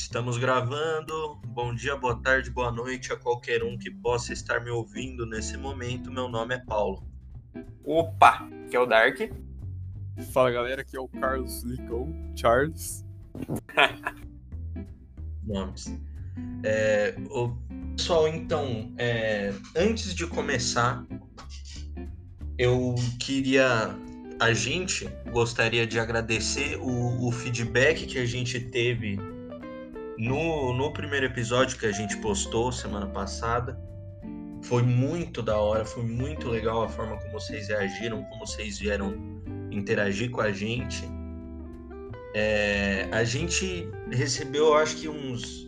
Estamos gravando. Bom dia, boa tarde, boa noite a qualquer um que possa estar me ouvindo nesse momento. Meu nome é Paulo. Opa, que é o Dark. Fala galera, aqui é o Carlos Licão, Charles. Nomes. É, o pessoal, então, é, antes de começar, eu queria. A gente gostaria de agradecer o, o feedback que a gente teve no, no primeiro episódio que a gente postou semana passada. Foi muito da hora, foi muito legal a forma como vocês reagiram, como vocês vieram interagir com a gente. É, a gente recebeu, eu acho que uns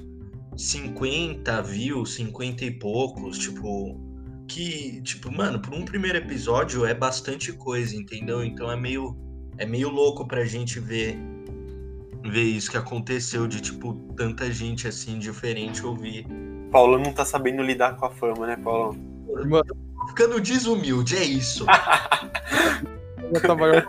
50 views, 50 e poucos, tipo, que, tipo, mano, por um primeiro episódio é bastante coisa, entendeu? Então é meio é meio louco pra gente ver ver isso que aconteceu de tipo tanta gente assim diferente ouvir. Paulo não tá sabendo lidar com a fama, né, Paulo? Mano, ficando desumilde, é isso. já maior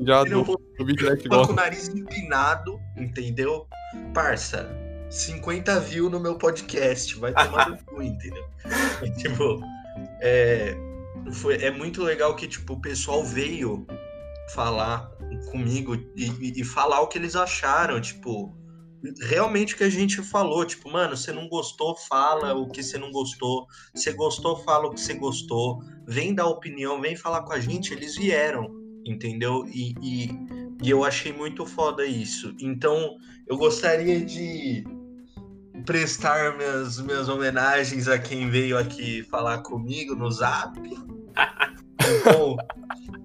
já do, do com o nariz empinado, entendeu? Parça, 50 views no meu podcast, vai tomar no cu, entendeu? E, tipo, é, foi, é muito legal que, tipo, o pessoal veio falar comigo e, e falar o que eles acharam, tipo, realmente o que a gente falou, tipo, mano, você não gostou, fala o que você não gostou, você gostou, fala o que você gostou, vem dar opinião, vem falar com a gente, eles vieram, entendeu? E, e, e eu achei muito foda isso. Então, eu gostaria de prestar minhas, minhas homenagens a quem veio aqui falar comigo no zap. Então,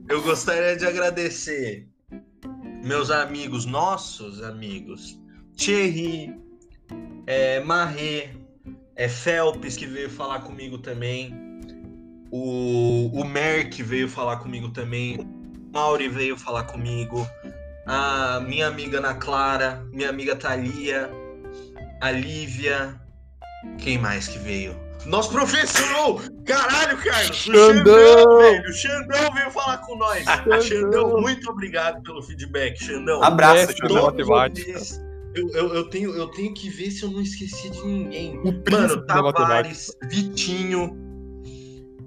eu gostaria de agradecer meus amigos, nossos amigos, Thierry, é, Marré, é, Felps, que veio falar comigo também, o, o Merck veio falar comigo também, o Mauri veio falar comigo, a minha amiga Ana Clara, minha amiga Thalia, a Lívia, quem mais que veio? Nosso professor! Caralho, Carlos! Xandão! O Xandão, velho! O Xandão veio falar com nós. Xandão. Xandão, muito obrigado pelo feedback, Xandão. Abraço, Xandão. Matemática. Eu, eu, eu, tenho, eu tenho que ver se eu não esqueci de ninguém. Mano, Tavares, Vitinho.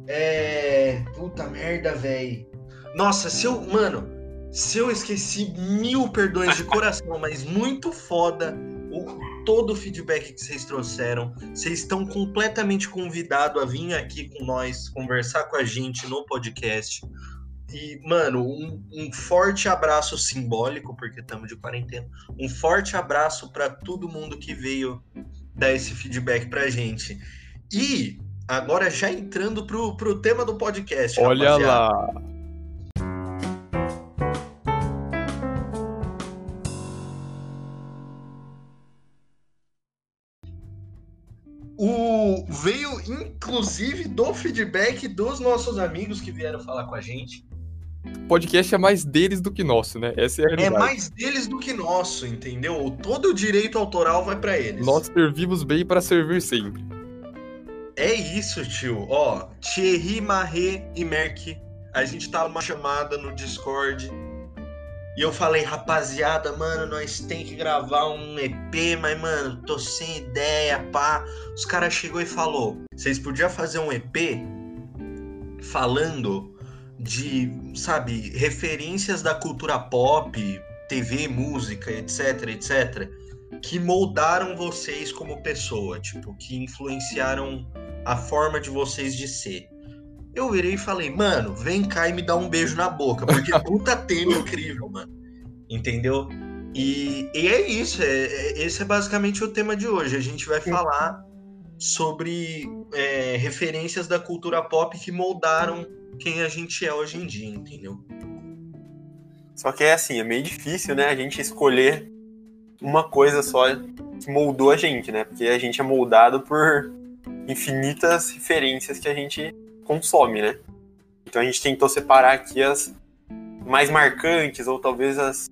É. Puta merda, velho. Nossa, se eu. Mano, se eu esqueci mil perdões de coração, mas muito foda o, todo o feedback que vocês trouxeram. Vocês estão completamente convidados a vir aqui com nós, conversar com a gente no podcast. E, mano, um, um forte abraço simbólico, porque estamos de quarentena. Um forte abraço para todo mundo que veio dar esse feedback pra gente. E agora já entrando pro, pro tema do podcast. Olha rapaziada. lá. Veio inclusive do feedback dos nossos amigos que vieram falar com a gente. O podcast é mais deles do que nosso, né? Essa é a É realidade. mais deles do que nosso, entendeu? Todo o direito autoral vai pra eles. Nós servimos bem para servir sempre. É isso, tio. Ó, Thierry, Marré e Merck, a gente tava numa chamada no Discord. E eu falei, rapaziada, mano, nós tem que gravar um EP, mas, mano, tô sem ideia, pá. Os caras chegou e falou, vocês podiam fazer um EP falando de, sabe, referências da cultura pop, TV, música, etc, etc, que moldaram vocês como pessoa, tipo, que influenciaram a forma de vocês de ser. Eu virei e falei, mano, vem cá e me dá um beijo na boca, porque puta tema incrível, mano. Entendeu? E, e é isso, é, é- esse é basicamente o tema de hoje. A gente vai falar sobre é, referências da cultura pop que moldaram quem a gente é hoje em dia, entendeu? Só que é assim, é meio difícil, né, a gente escolher uma coisa só que moldou a gente, né? Porque a gente é moldado por infinitas referências que a gente consome, né? Então a gente tentou separar aqui as mais marcantes ou talvez as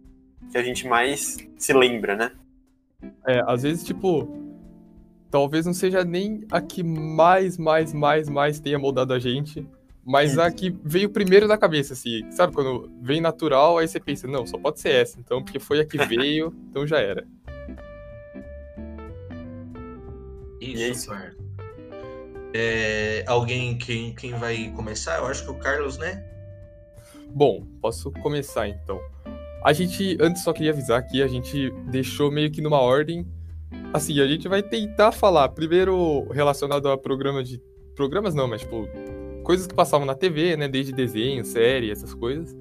que a gente mais se lembra, né? É, às vezes, tipo, talvez não seja nem a que mais, mais, mais, mais tenha moldado a gente, mas a que veio primeiro na cabeça, assim. Sabe, quando vem natural, aí você pensa, não, só pode ser essa, então, porque foi a que veio, então já era. Isso, é isso. parça. É, alguém, quem, quem vai começar? Eu acho que o Carlos, né? Bom, posso começar então. A gente, antes só queria avisar que a gente deixou meio que numa ordem. Assim, a gente vai tentar falar primeiro relacionado a programa de. Programas não, mas tipo. Coisas que passavam na TV, né? Desde desenho, série, essas coisas.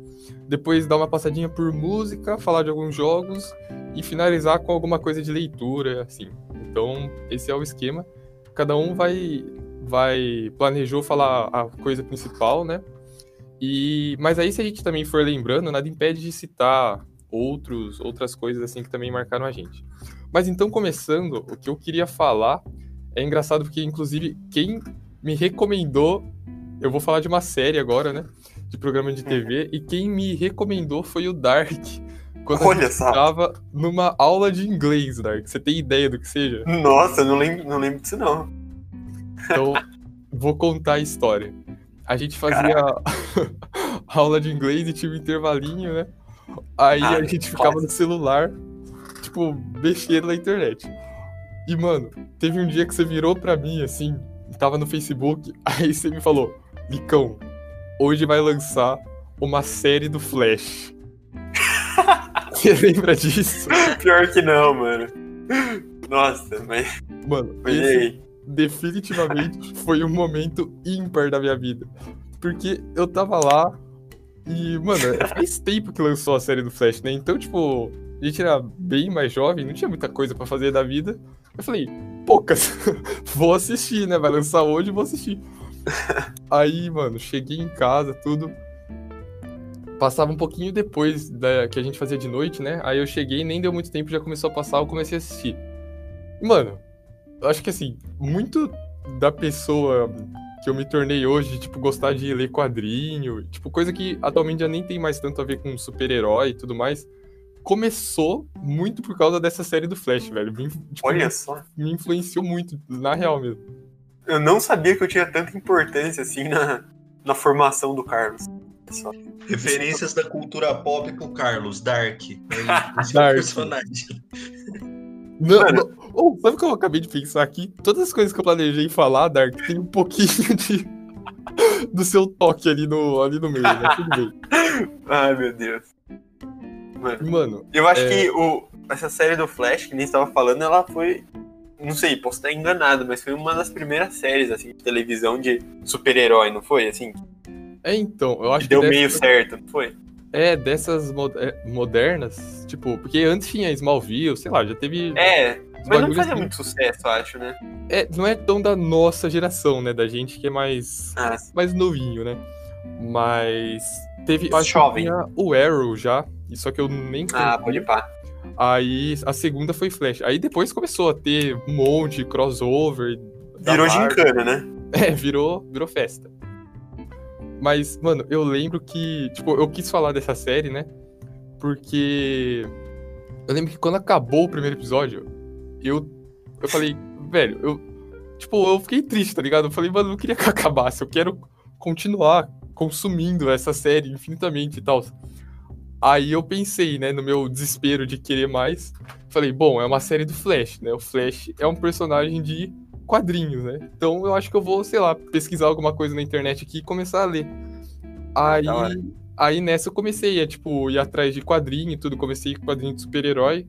Depois dar uma passadinha por música, falar de alguns jogos e finalizar com alguma coisa de leitura, assim. Então, esse é o esquema. Cada um vai vai planejou falar a coisa principal, né? E mas aí se a gente também for lembrando, nada impede de citar outros outras coisas assim que também marcaram a gente. Mas então começando, o que eu queria falar é engraçado porque inclusive quem me recomendou, eu vou falar de uma série agora, né? De programa de TV e quem me recomendou foi o Dark. Quando Olha a estava numa aula de inglês, Dark. Você tem ideia do que seja? Nossa, eu não lembro, não lembro disso não. Então, vou contar a história. A gente fazia aula de inglês e tinha um intervalinho, né? Aí Ah, a gente ficava no celular, tipo, mexendo na internet. E, mano, teve um dia que você virou pra mim, assim, tava no Facebook, aí você me falou, Licão, hoje vai lançar uma série do Flash. Você lembra disso? Pior que não, mano. Nossa, mas, Mano, mas esse? Definitivamente foi um momento ímpar da minha vida. Porque eu tava lá e, mano, faz tempo que lançou a série do Flash, né? Então, tipo, a gente era bem mais jovem, não tinha muita coisa pra fazer da vida. Eu falei, poucas, vou assistir, né? Vai lançar hoje, vou assistir. Aí, mano, cheguei em casa, tudo. Passava um pouquinho depois da que a gente fazia de noite, né? Aí eu cheguei, nem deu muito tempo, já começou a passar, eu comecei a assistir. Mano, acho que assim, muito da pessoa que eu me tornei hoje, de, tipo, gostar de ler quadrinho, tipo, coisa que atualmente já nem tem mais tanto a ver com super-herói e tudo mais, começou muito por causa dessa série do Flash, velho. Me, tipo, Olha só. me influenciou muito, na real mesmo. Eu não sabia que eu tinha tanta importância assim na, na formação do Carlos. Só. Referências da cultura pop pro Carlos, Dark. É o Dark. personagem. Não, não- oh, sabe o que eu acabei de pensar aqui? Todas as coisas que eu planejei falar, Dark, tem um pouquinho de do seu toque ali no, ali no meio, né? Tudo bem. Ai, meu Deus. Mano, Mano, eu acho É. que o, essa série do Flash, que nem estava falando, ela foi. Não sei, posso estar enganado, mas foi uma das primeiras séries assim, de televisão de super-herói, não foi? Assim, é então, eu acho que deu meio certo, não foi? É, dessas mo- é, modernas, tipo, porque antes tinha Smallville, sei lá, já teve. É, mas não fazia que- muito sucesso, eu acho, né? é, não é tão da nossa geração, né? Da gente que é mais, Ah, mais novinho, né? Mas teve. Acho que jovem. tinha o Arrow já, só que eu nem ah pode pá. Aí a segunda foi Flash. Aí depois começou a ter um monte de crossover. Virou gincana, né? É, virou, virou festa. Mas, mano, eu lembro que, tipo, eu quis falar dessa série, né? Porque eu lembro que quando acabou o primeiro episódio, eu, eu falei, velho, eu, tipo, eu fiquei triste, tá ligado? Eu falei, mano, eu não queria que acabasse, eu quero continuar consumindo essa série infinitamente e tal. Aí eu pensei, né, no meu desespero de querer mais, falei, bom, é uma série do Flash, né? O Flash é um personagem de quadrinhos, né? Então eu acho que eu vou, sei lá, pesquisar alguma coisa na internet aqui e começar a ler. Aí, aí nessa eu comecei a, tipo, ir atrás de quadrinho e tudo. Comecei com quadrinho de super-herói,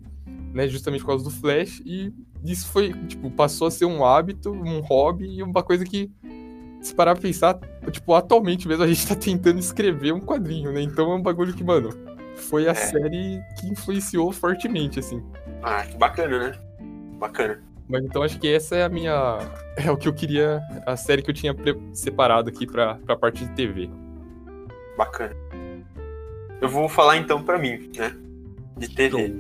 né? Justamente por causa do Flash. E isso foi, tipo, passou a ser um hábito, um hobby e uma coisa que, se parar pra pensar, tipo, atualmente mesmo a gente tá tentando escrever um quadrinho, né? Então é um bagulho que, mano, foi a É. série que influenciou fortemente, assim. Ah, que bacana, né? Bacana. Mas então acho que essa é a minha. É o que eu queria. A série que eu tinha separado aqui pra, pra parte de TV. Bacana. Eu vou falar então pra mim, né? De TV.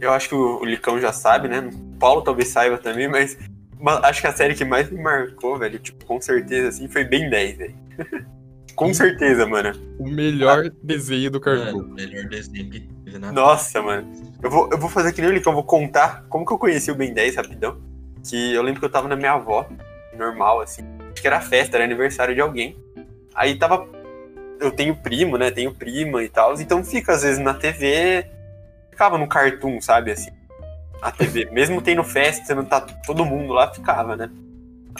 Eu acho que o, o Licão já sabe, né? O Paulo talvez saiba também, mas acho que a série que mais me marcou, velho, tipo, com certeza, assim, foi Ben 10, velho. com certeza, mano. O melhor desenho do cartoon. Mano, o melhor desenho que teve na Nossa, mano. Eu vou, eu vou fazer que nem o Licão, eu vou contar como que eu conheci o Ben 10 rapidão. Que eu lembro que eu tava na minha avó, normal, assim. Acho que era festa, era aniversário de alguém. Aí tava. Eu tenho primo, né? Tenho prima e tal. Então fica, às vezes, na TV. Ficava no cartoon, sabe? Assim. a TV. Mesmo tendo festa, não tá todo mundo lá, ficava, né?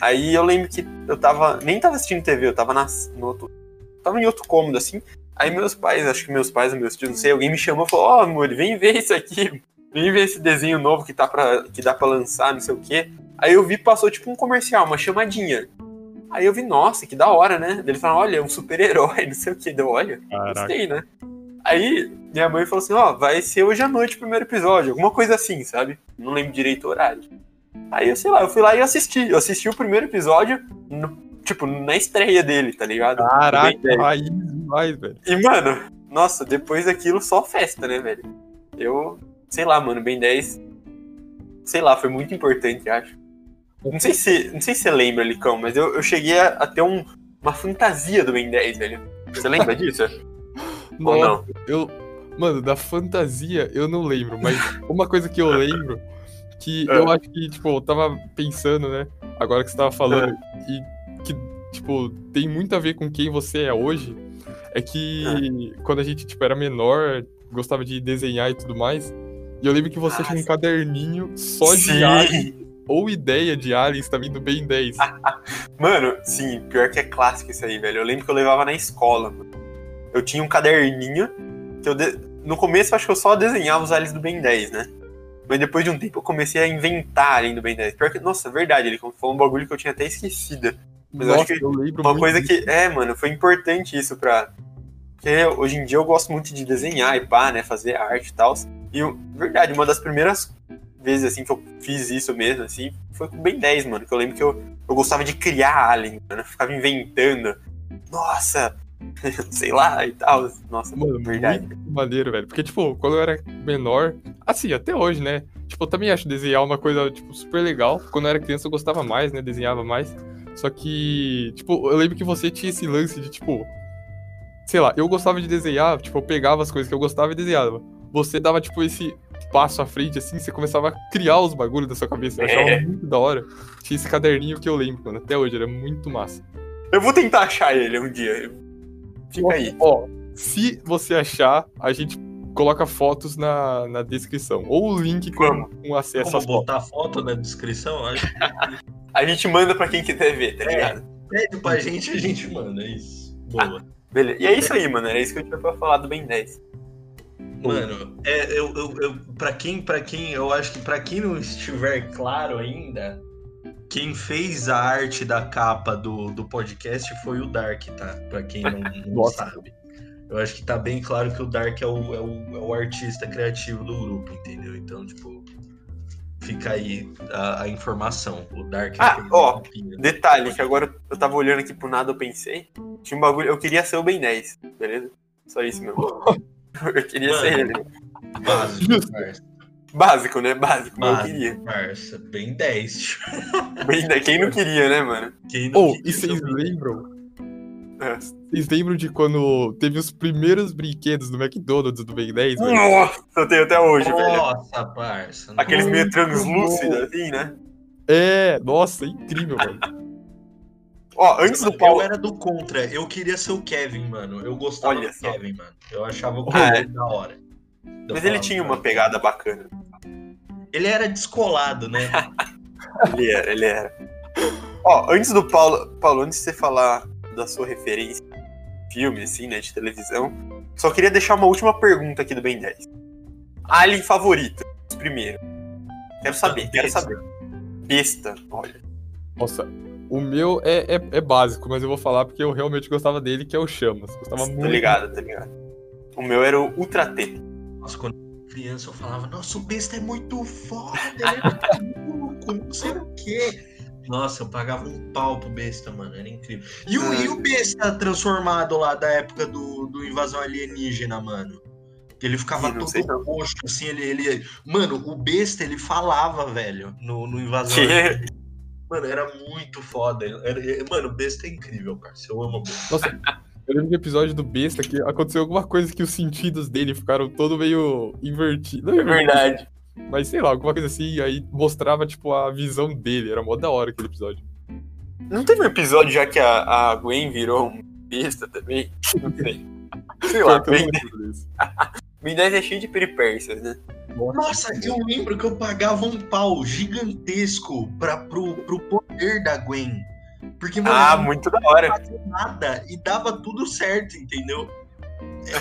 Aí eu lembro que eu tava. Nem tava assistindo TV, eu tava nas, no outro. Tava em outro cômodo, assim. Aí meus pais, acho que meus pais meus tios, não sei, alguém me chamou e falou, ó, oh, amor, vem ver isso aqui. Vem ver esse desenho novo que, tá pra, que dá pra lançar, não sei o quê. Aí eu vi, passou tipo um comercial, uma chamadinha. Aí eu vi, nossa, que da hora, né? Ele falou, olha, é um super-herói, não sei o que. Deu, olha, Caraca. gostei, né? Aí minha mãe falou assim, ó, oh, vai ser hoje à noite o primeiro episódio, alguma coisa assim, sabe? Não lembro direito o horário. Aí eu sei lá, eu fui lá e assisti. Eu assisti o primeiro episódio, no, tipo, na estreia dele, tá ligado? Caraca, aí demais, velho. E, mano, nossa, depois daquilo só festa, né, velho? Eu, sei lá, mano, Ben 10, sei lá, foi muito importante, acho. Não sei se, não sei se você lembra, Licão, mas eu, eu cheguei a, a ter um, uma fantasia do Ben 10, velho. Você lembra disso? Ou não? Eu, mano, da fantasia eu não lembro, mas uma coisa que eu lembro que é. eu acho que, tipo, eu tava pensando, né, agora que você tava falando, é. e que, tipo, tem muito a ver com quem você é hoje, é que é. quando a gente, tipo, era menor, gostava de desenhar e tudo mais, e eu lembro que você ah, tinha um caderninho só de sim ou ideia de aliens tá vindo bem 10. mano, sim, pior que é clássico isso aí, velho. Eu lembro que eu levava na escola, mano. Eu tinha um caderninho que eu de... no começo eu acho que eu só desenhava os aliens do Ben 10, né? Mas depois de um tempo eu comecei a inventar alien do Ben 10. Pior que, nossa, é verdade, ele falou um bagulho que eu tinha até esquecido. Mas nossa, eu acho que eu uma coisa que, é, mano, foi importante isso pra. Porque hoje em dia eu gosto muito de desenhar e pá, né? Fazer arte e tal. E, verdade, uma das primeiras vezes assim que eu fiz isso mesmo, assim, foi com Ben 10, mano. Que eu lembro que eu, eu gostava de criar Alien, mano. Eu ficava inventando. Nossa! sei lá e tal. Nossa, mano, verdade. Muito maneiro, velho. Porque, tipo, quando eu era menor, assim, até hoje, né? Tipo, eu também acho desenhar uma coisa, tipo, super legal. Quando eu era criança eu gostava mais, né? Desenhava mais. Só que, tipo, eu lembro que você tinha esse lance de, tipo, sei lá, eu gostava de desenhar, tipo, eu pegava as coisas que eu gostava e desenhava. Você dava, tipo, esse passo à frente, assim, você começava a criar os bagulhos da sua cabeça. Eu achava é. muito da hora. Tinha esse caderninho que eu lembro, mano. Até hoje, era muito massa. Eu vou tentar achar ele um dia. Fica ó, aí. Ó, se você achar, a gente coloca fotos na, na descrição. Ou o link com, com acesso Vamos botar foto na descrição? Acho que... a gente manda pra quem quiser ver, tá é, ligado? Pede pra gente, a gente manda. É isso. Boa. Ah, beleza. E é isso aí, mano. Era isso que eu tinha pra falar do Ben 10. Mano, é, eu, eu, eu, pra quem, para quem, eu acho que para quem não estiver claro ainda, quem fez a arte da capa do, do podcast foi o Dark, tá? Pra quem não, não sabe. Eu acho que tá bem claro que o Dark é o, é o, é o artista criativo do grupo, entendeu? Então, tipo, fica aí a, a informação. O Dark. Ah, ó, detalhe, que agora eu tava olhando aqui pro nada, eu pensei. Tinha um bagulho, eu queria ser o Ben 10, beleza? Só isso mesmo. Eu queria Mano, ser ele. Básico. Básico, né? Básico, mas eu queria. Parça, bem 10. Bem 10. Quem não queria, né, mano? Quem não oh, queria, e vocês lembram? É. Vocês lembram de quando teve os primeiros brinquedos do McDonald's do Ben 10? Velho? Nossa, eu tenho até hoje, nossa, velho. Nossa, parça. Aqueles meio translúcidos, assim, né? É, nossa, incrível, velho. Ó, antes do Paulo. Eu era do contra. Eu queria ser o Kevin, mano. Eu gostava Olha do só. Kevin, mano. Eu achava o Kevin ah, é. da hora. Mas ele tinha uma pegada bacana. Ele era descolado, né? ele era, ele era. Ó, antes do Paulo. Paulo, antes de você falar da sua referência filme, assim, né, de televisão, só queria deixar uma última pergunta aqui do Ben 10. Alien favorito, primeiro. Quero saber, quero saber. Besta, olha. Nossa, o meu é, é, é, básico, mas eu vou falar porque eu realmente gostava dele, que é o Chamas. Gostava muito. Tô ligado, tá ligado. O meu era o Ultra T. Nossa, quando criança eu falava, nossa, o besta é muito foda, ele é muito não sei o quê. Nossa, eu pagava um pau pro besta, mano, era incrível. E o, e o besta transformado lá da época do, do invasão alienígena, mano? Ele ficava todo roxo, assim, ele, ele. Mano, o besta ele falava, velho, no, no invasão. Que? Mano, era muito foda. Era, mano, besta é incrível, parceiro. Eu amo besta. Nossa, eu lembro do episódio do besta que aconteceu alguma coisa que os sentidos dele ficaram todo meio invertidos. É verdade. Mas sei lá, alguma coisa assim, aí mostrava, tipo, a visão dele. Era mó da hora aquele episódio. Não teve um episódio já que a, a Gwen virou um besta também? Não sei. Sei lá, Ben 10. Ben 10 é cheio de peripécias, né? Nossa, eu lembro que eu pagava um pau gigantesco pra, pro, pro poder da Gwen. Porque, mano, Ah, muito da hora. não fazia nada e dava tudo certo, entendeu?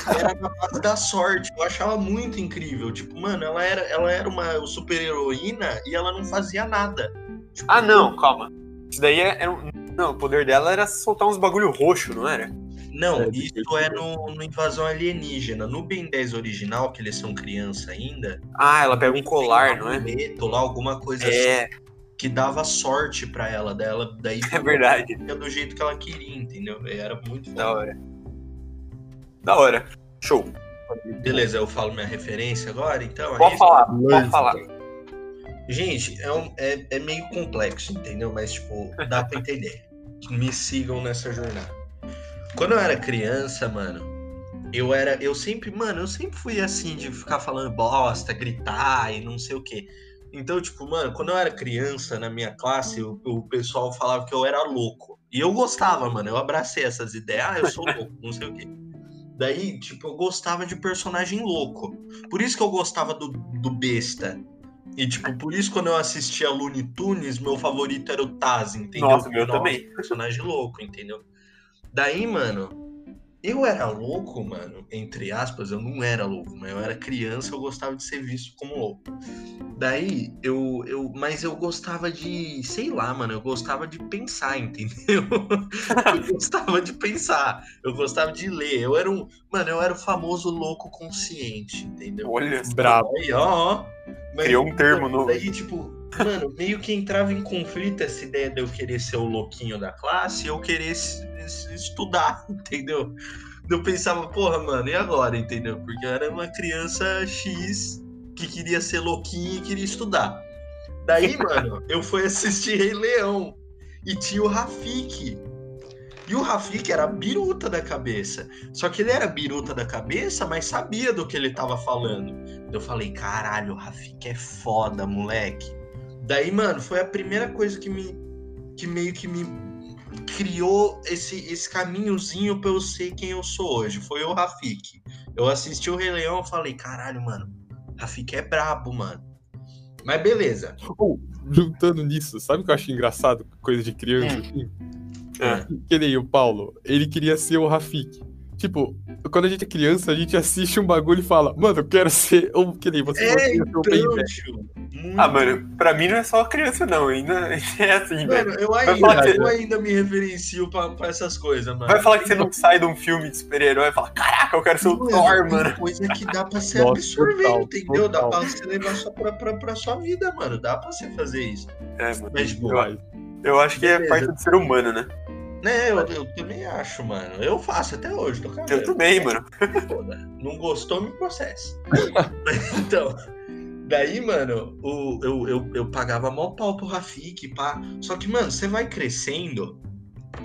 Era na base da sorte. Eu achava muito incrível. Tipo, mano, ela era, ela era uma super-heroína e ela não fazia nada. Tipo, Ah, não, calma. Isso daí é- era. um- Não, o poder dela era soltar uns bagulho roxo, não era? Não, É, isso é no, no Invasão Alienígena. No Ben 10 original, que eles são criança ainda. Ah, ela pega um colar, um não é? amuleto lá, alguma coisa assim, É, que dava sorte pra ela dela. Daí é verdade. fica do jeito que ela queria, entendeu? Era muito Da hora. Da hora. Show. Beleza, eu falo minha referência agora, então. é Pode falar, pode falar. Gente, é, um- é, é meio complexo, entendeu? Mas, tipo, dá pra entender. Me sigam nessa jornada. Quando eu era criança, mano, eu era. Eu sempre, mano, eu sempre fui assim, de ficar falando bosta, gritar e não sei o quê. Então, tipo, mano, quando eu era criança, na minha classe, o, o pessoal falava que eu era louco. E eu gostava, mano. Eu abracei essas ideias. Ah, eu sou louco, não sei o quê. Daí, tipo, eu gostava de personagem louco. Por isso que eu gostava do, do besta. E, tipo, por isso quando eu assistia Looney Tunes, meu favorito era o Taz, entendeu? Nossa, meu também. Personagem louco, entendeu? Daí, mano, eu era louco, mano, entre aspas, eu não era louco, mas eu era criança, eu gostava de ser visto como louco. Daí, eu, eu, mas eu gostava de, sei lá, mano, eu gostava de pensar, entendeu? eu gostava de pensar, eu gostava de ler, eu era um, mano, eu era o famoso louco consciente, entendeu? Olha. Brabo. Aí, ó, ó. Mas, Criou um termo novo. Daí, tipo, mano, meio que entrava em conflito essa ideia de eu querer ser o louquinho da classe e eu querer estudar, entendeu? Eu pensava, porra, mano, e agora, entendeu? Porque eu era uma criança X que queria ser louquinho e queria estudar. Daí, mano, eu fui assistir Rei Leão e tinha o Rafik. E o Rafik era biruta da cabeça. Só que ele era biruta da cabeça, mas sabia do que ele tava falando. Eu falei, caralho, o Rafik é foda, moleque. Daí, mano, foi a primeira coisa que me. que meio que me criou esse, esse caminhozinho pra eu ser quem eu sou hoje. Foi o Rafik. Eu assisti o Rei Leão e falei, caralho, mano, Rafik é brabo, mano. Mas beleza. Ou, juntando nisso, sabe o que eu acho engraçado? Coisa de criança, assim? É. Que nem o Paulo, ele queria ser o Rafik. Tipo, quando a gente é criança, a gente assiste um bagulho e fala, mano, eu quero ser. Ou que nem você É, ser então, 10. tio. muito- Ah, mano, pra mim não é só criança, não. Ainda é assim, velho. Mano, eu ainda, que- eu ainda me referencio pra, pra essas coisas, mano. Vai falar que você não sai de um filme de super-herói e fala, caraca, eu quero ser o Mano, Thor, mano. coisa que dá pra se Nossa, absorver, total, entendeu? Dá pra você levar só pra, pra, pra sua vida, mano. Dá pra você fazer isso. É, mano. Mas, tipo, Vai. Eu acho que é Beleza. parte do ser humano, né? Né, eu, eu também acho, mano. Eu faço até hoje, tô cagando. Eu também, mano. Foda. Não gostou, me processa. então, daí, mano, o, eu, eu, eu pagava mó pau pro Rafik, pá. Só que, mano, você vai crescendo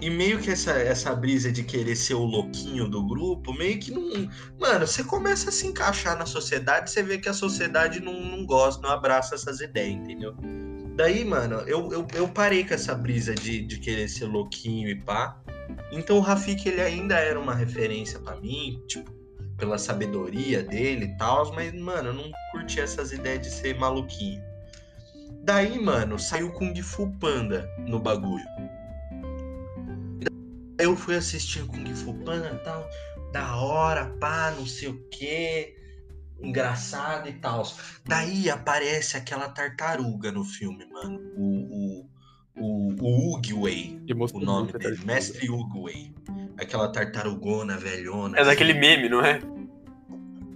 e meio que essa, essa brisa de querer ser o louquinho do grupo, meio que não. Mano, você começa a se encaixar na sociedade, você vê que a sociedade não, não gosta, não abraça essas ideias, entendeu? Daí, mano, eu, eu, eu parei com essa brisa de, de querer ser louquinho e pá. Então o Rafik, ele ainda era uma referência pra mim, tipo, pela sabedoria dele e tal, mas, mano, eu não curti essas ideias de ser maluquinho. Daí, mano, saiu Kung Fu Panda no bagulho. Eu fui assistir Kung Fu Panda e tal, da hora, pá, não sei o que, engraçado e tal. Daí aparece aquela tartaruga no filme, mano. O, o, o, o Uguay, o nome dele, tartaruga. Mestre Uguay. Aquela tartarugona velhona. É assim. daquele meme, não é?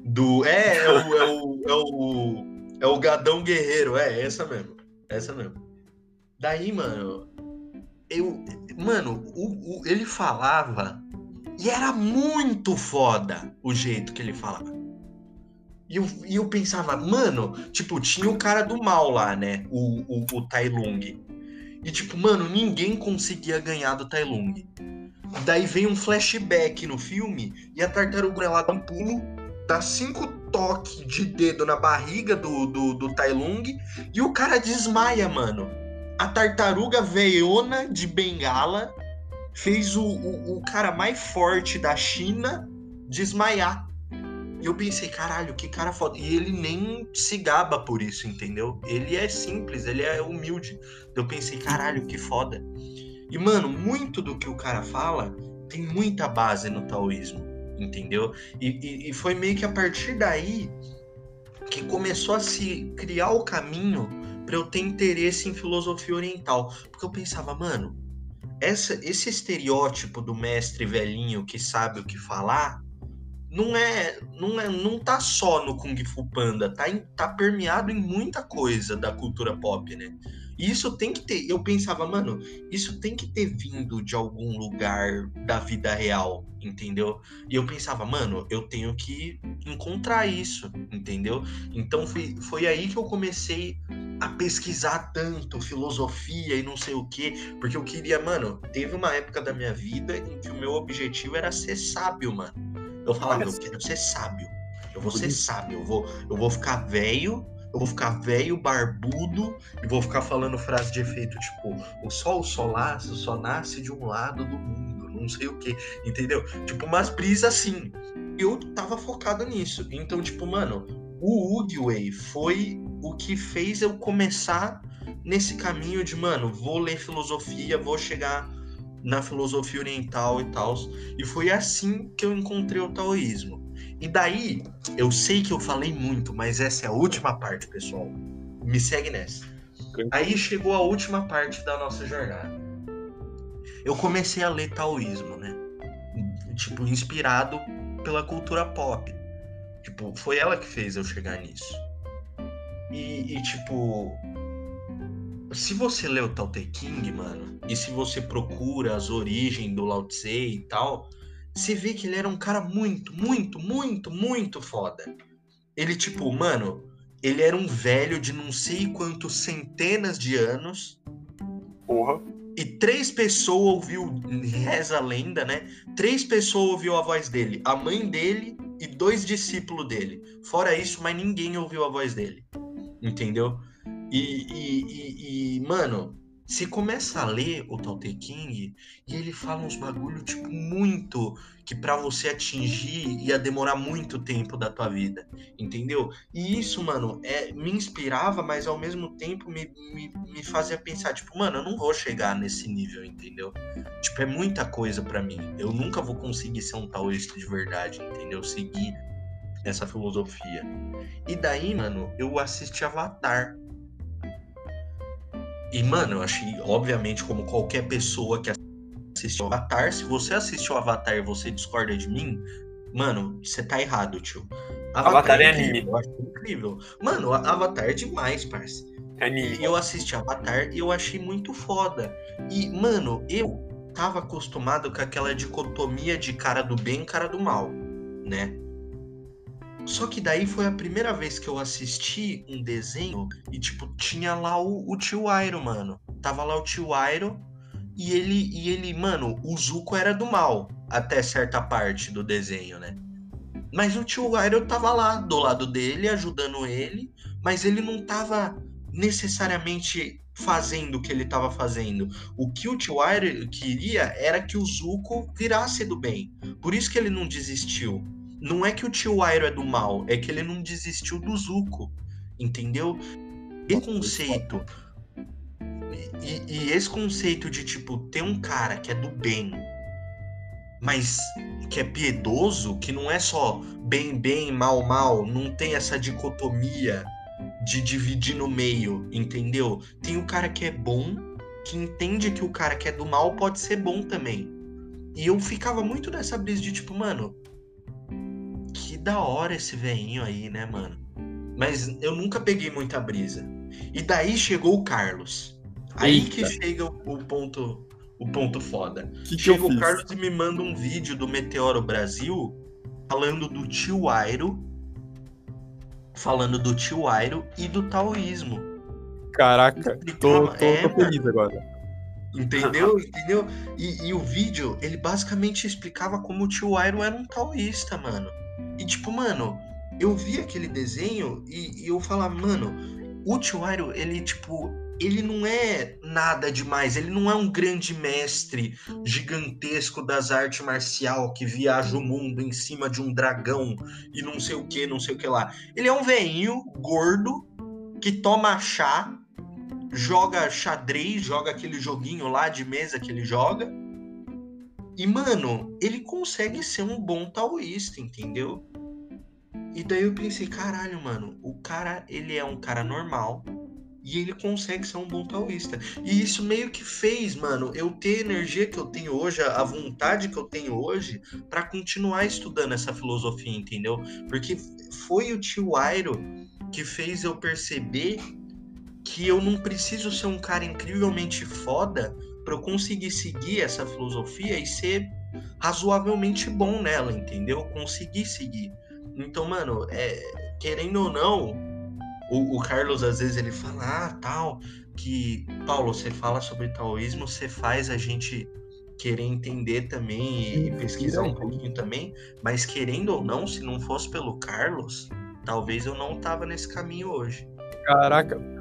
Do. É, é o, é o, é o. É o Gadão Guerreiro, é, essa mesmo. Essa mesmo. Daí, mano. Eu. Mano, o, o- ele falava. E era muito foda o jeito que ele falava. E eu, e eu pensava, mano, tipo, tinha o cara do mal lá, né? O, o, o Tai Lung. E tipo, mano, ninguém conseguia ganhar do Tai Lung. Daí vem um flashback no filme e a tartaruga ela dá um pulo, dá cinco toques de dedo na barriga do, do, do Tai Lung e o cara desmaia, mano. A tartaruga veiona de bengala fez o, o, o cara mais forte da China desmaiar. E eu pensei, caralho, que cara foda. E ele nem se gaba por isso, entendeu? Ele é simples, ele é humilde. Eu pensei, caralho, que foda. E, mano, muito do que o cara fala tem muita base no taoísmo, entendeu? E, e, e foi meio que a partir daí que começou a se criar o caminho para eu ter interesse em filosofia oriental. Porque eu pensava, mano, essa, esse estereótipo do mestre velhinho que sabe o que falar não é, não é, não tá só no Kung Fu Panda, tá, em, tá permeado em muita coisa da cultura pop, né? E isso tem que ter. Eu pensava, mano, isso tem que ter vindo de algum lugar da vida real, entendeu? E eu pensava, mano, eu tenho que encontrar isso, entendeu? Então foi, foi aí que eu comecei a pesquisar tanto filosofia e não sei o quê, porque eu queria, mano, teve uma época da minha vida em que o meu objetivo era ser sábio, mano. Eu falava, eu quero ser sábio. Eu vou ser sábio, eu vou, eu vou ficar velho eu vou ficar velho, barbudo e vou ficar falando frase de efeito tipo: o sol, o solaço, só nasce de um lado do mundo, não sei o que, entendeu? Tipo, umas brisas assim. Eu tava focado nisso. Então, tipo, mano, o Uguay foi o que fez eu começar nesse caminho de, mano, vou ler filosofia, vou chegar na filosofia oriental e tal. E foi assim que eu encontrei o taoísmo. E daí, eu sei que eu falei muito, mas essa é a última parte, pessoal. Me segue nessa. Aí chegou a última parte da nossa jornada. Eu comecei a ler taoísmo, né? Tipo, inspirado pela cultura pop. Tipo, foi ela que fez eu chegar nisso. E, e tipo, se você lê o Tao Te King, mano, e se você procura as origens do Lao Tse e tal, você vê que ele era um cara muito, muito, muito, muito foda. Ele, tipo, mano, ele era um velho de não sei quantos centenas de anos. Porra. E três pessoas ouviu, reza a lenda, né? Três pessoas ouviu a voz dele. A mãe dele e dois discípulos dele. Fora isso, mas ninguém ouviu a voz dele. Entendeu? E, e, e, e mano, você começa a ler o Tao Te King e ele fala uns bagulho, tipo, muito que para você atingir ia demorar muito tempo da tua vida, entendeu? E isso, mano, é, me inspirava, mas ao mesmo tempo me, me, me fazia pensar, tipo, mano, eu não vou chegar nesse nível, entendeu? Tipo, é muita coisa para mim. Eu nunca vou conseguir ser um taoísta de verdade, entendeu? Seguir essa filosofia. E daí, mano, eu assisti Avatar e, mano, eu achei, obviamente, como qualquer pessoa que assistiu Avatar, se você assistiu Avatar e você discorda de mim, mano, você tá errado, tio. Avatar, Avatar é, é anime. Eu acho incrível. Mano, Avatar é demais, parça. É anime. Eu assisti Avatar e eu achei muito foda. E, mano, eu tava acostumado com aquela dicotomia de cara do bem e cara do mal, né? Só que daí foi a primeira vez que eu assisti um desenho e, tipo, tinha lá o, o tio Airo, mano. Tava lá o tio Airo e ele, e ele, mano, o Zuko era do mal até certa parte do desenho, né? Mas o tio Airo tava lá do lado dele, ajudando ele, mas ele não tava necessariamente fazendo o que ele estava fazendo. O que o tio Airo queria era que o Zuko virasse do bem. Por isso que ele não desistiu não é que o tio Airo é do mal, é que ele não desistiu do Zuko, entendeu? Esse conceito. E, e, esse conceito de, tipo, ter um cara que é do bem, mas que é piedoso, que não é só bem, bem, mal, mal, não tem essa dicotomia de dividir no meio, entendeu? Tem o cara que é bom, que entende que o cara que é do mal pode ser bom também. E eu ficava muito nessa brisa de, tipo, mano, da hora esse veinho aí, né, mano? Mas eu nunca peguei muita brisa. E daí chegou o Carlos. Aí Eita. que chega o ponto o ponto foda. Que chega que o Carlos e me manda um vídeo do Meteoro Brasil falando do tio Airo, falando do tio Airo e do taoísmo. Caraca, tô, tô, é, tô feliz agora. Entendeu? Entendeu? E, e, o vídeo, ele basicamente explicava como o tio Airo era um taoísta, mano. E tipo, mano, eu vi aquele desenho e, e eu falava, mano, o Airo, ele, tipo, ele não é nada demais, ele não é um grande mestre gigantesco das artes marcial que viaja o mundo em cima de um dragão e não sei o que, não sei o que lá. Ele é um veinho gordo que toma chá, joga xadrez, joga aquele joguinho lá de mesa que ele joga. E, mano, ele consegue ser um bom taoísta, entendeu? E daí eu pensei, caralho, mano, o cara, ele é um cara normal e ele consegue ser um bom taoísta. E isso meio que fez, mano, eu ter a energia que eu tenho hoje, a vontade que eu tenho hoje para continuar estudando essa filosofia, entendeu? Porque foi o tio Airo que fez eu perceber que eu não preciso ser um cara incrivelmente foda para eu conseguir seguir essa filosofia e ser razoavelmente bom nela, entendeu? Conseguir seguir. Então, mano, é, querendo ou não, o, o, Carlos às vezes ele fala, ah, tal, que Paulo, você fala sobre taoísmo, você faz a gente querer entender também e pesquisar um pouquinho também, mas querendo ou não, se não fosse pelo Carlos, talvez eu não tava nesse caminho hoje. Caraca.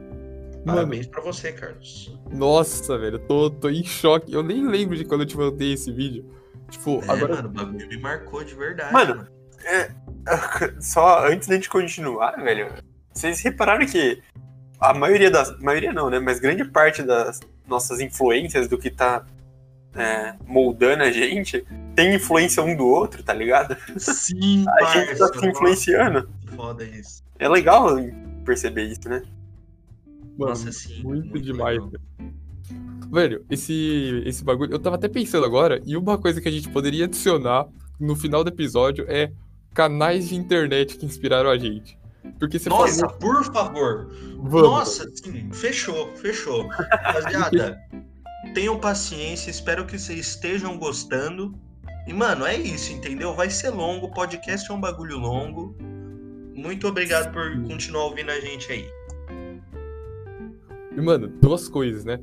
Parabéns para você, Carlos. Nossa, velho, eu tô, tô em choque. Eu nem lembro de quando eu te mandei esse vídeo. Tipo, é, agora. Mano, o bagulho me marcou de verdade. Mano, mano. É, só antes da gente continuar, velho, vocês repararam que a maioria das. Maioria não, né? Mas grande parte das nossas influências do que tá é, moldando a gente tem influência um do outro, tá ligado? Sim, A parça, gente tá se influenciando. Foda isso. É legal perceber isso, né? Mano, Nossa, sim. Muito, muito demais. Legal. Velho, esse, esse bagulho. Eu tava até pensando agora, e uma coisa que a gente poderia adicionar no final do episódio é canais de internet que inspiraram a gente. Porque você Nossa, falou... por favor. Vamos. Nossa, sim, fechou, fechou. Rapaziada, tenham paciência, espero que vocês estejam gostando. E, mano, é isso, entendeu? Vai ser longo, o podcast é um bagulho longo. Muito obrigado por continuar ouvindo a gente aí. E, mano, duas coisas, né?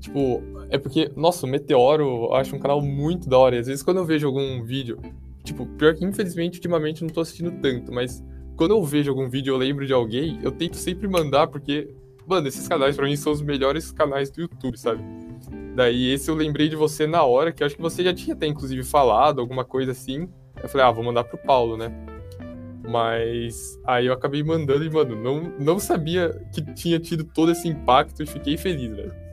Tipo, é porque, nossa, o Meteoro eu acho um canal muito da hora. E às vezes quando eu vejo algum vídeo, tipo, pior que infelizmente ultimamente não tô assistindo tanto, mas quando eu vejo algum vídeo eu lembro de alguém, eu tento sempre mandar, porque, mano, esses canais pra mim são os melhores canais do YouTube, sabe? Daí esse eu lembrei de você na hora, que eu acho que você já tinha até inclusive falado, alguma coisa assim. Eu falei, ah, vou mandar pro Paulo, né? Mas aí eu acabei mandando e, mano, não, não sabia que tinha tido todo esse impacto e fiquei feliz, velho.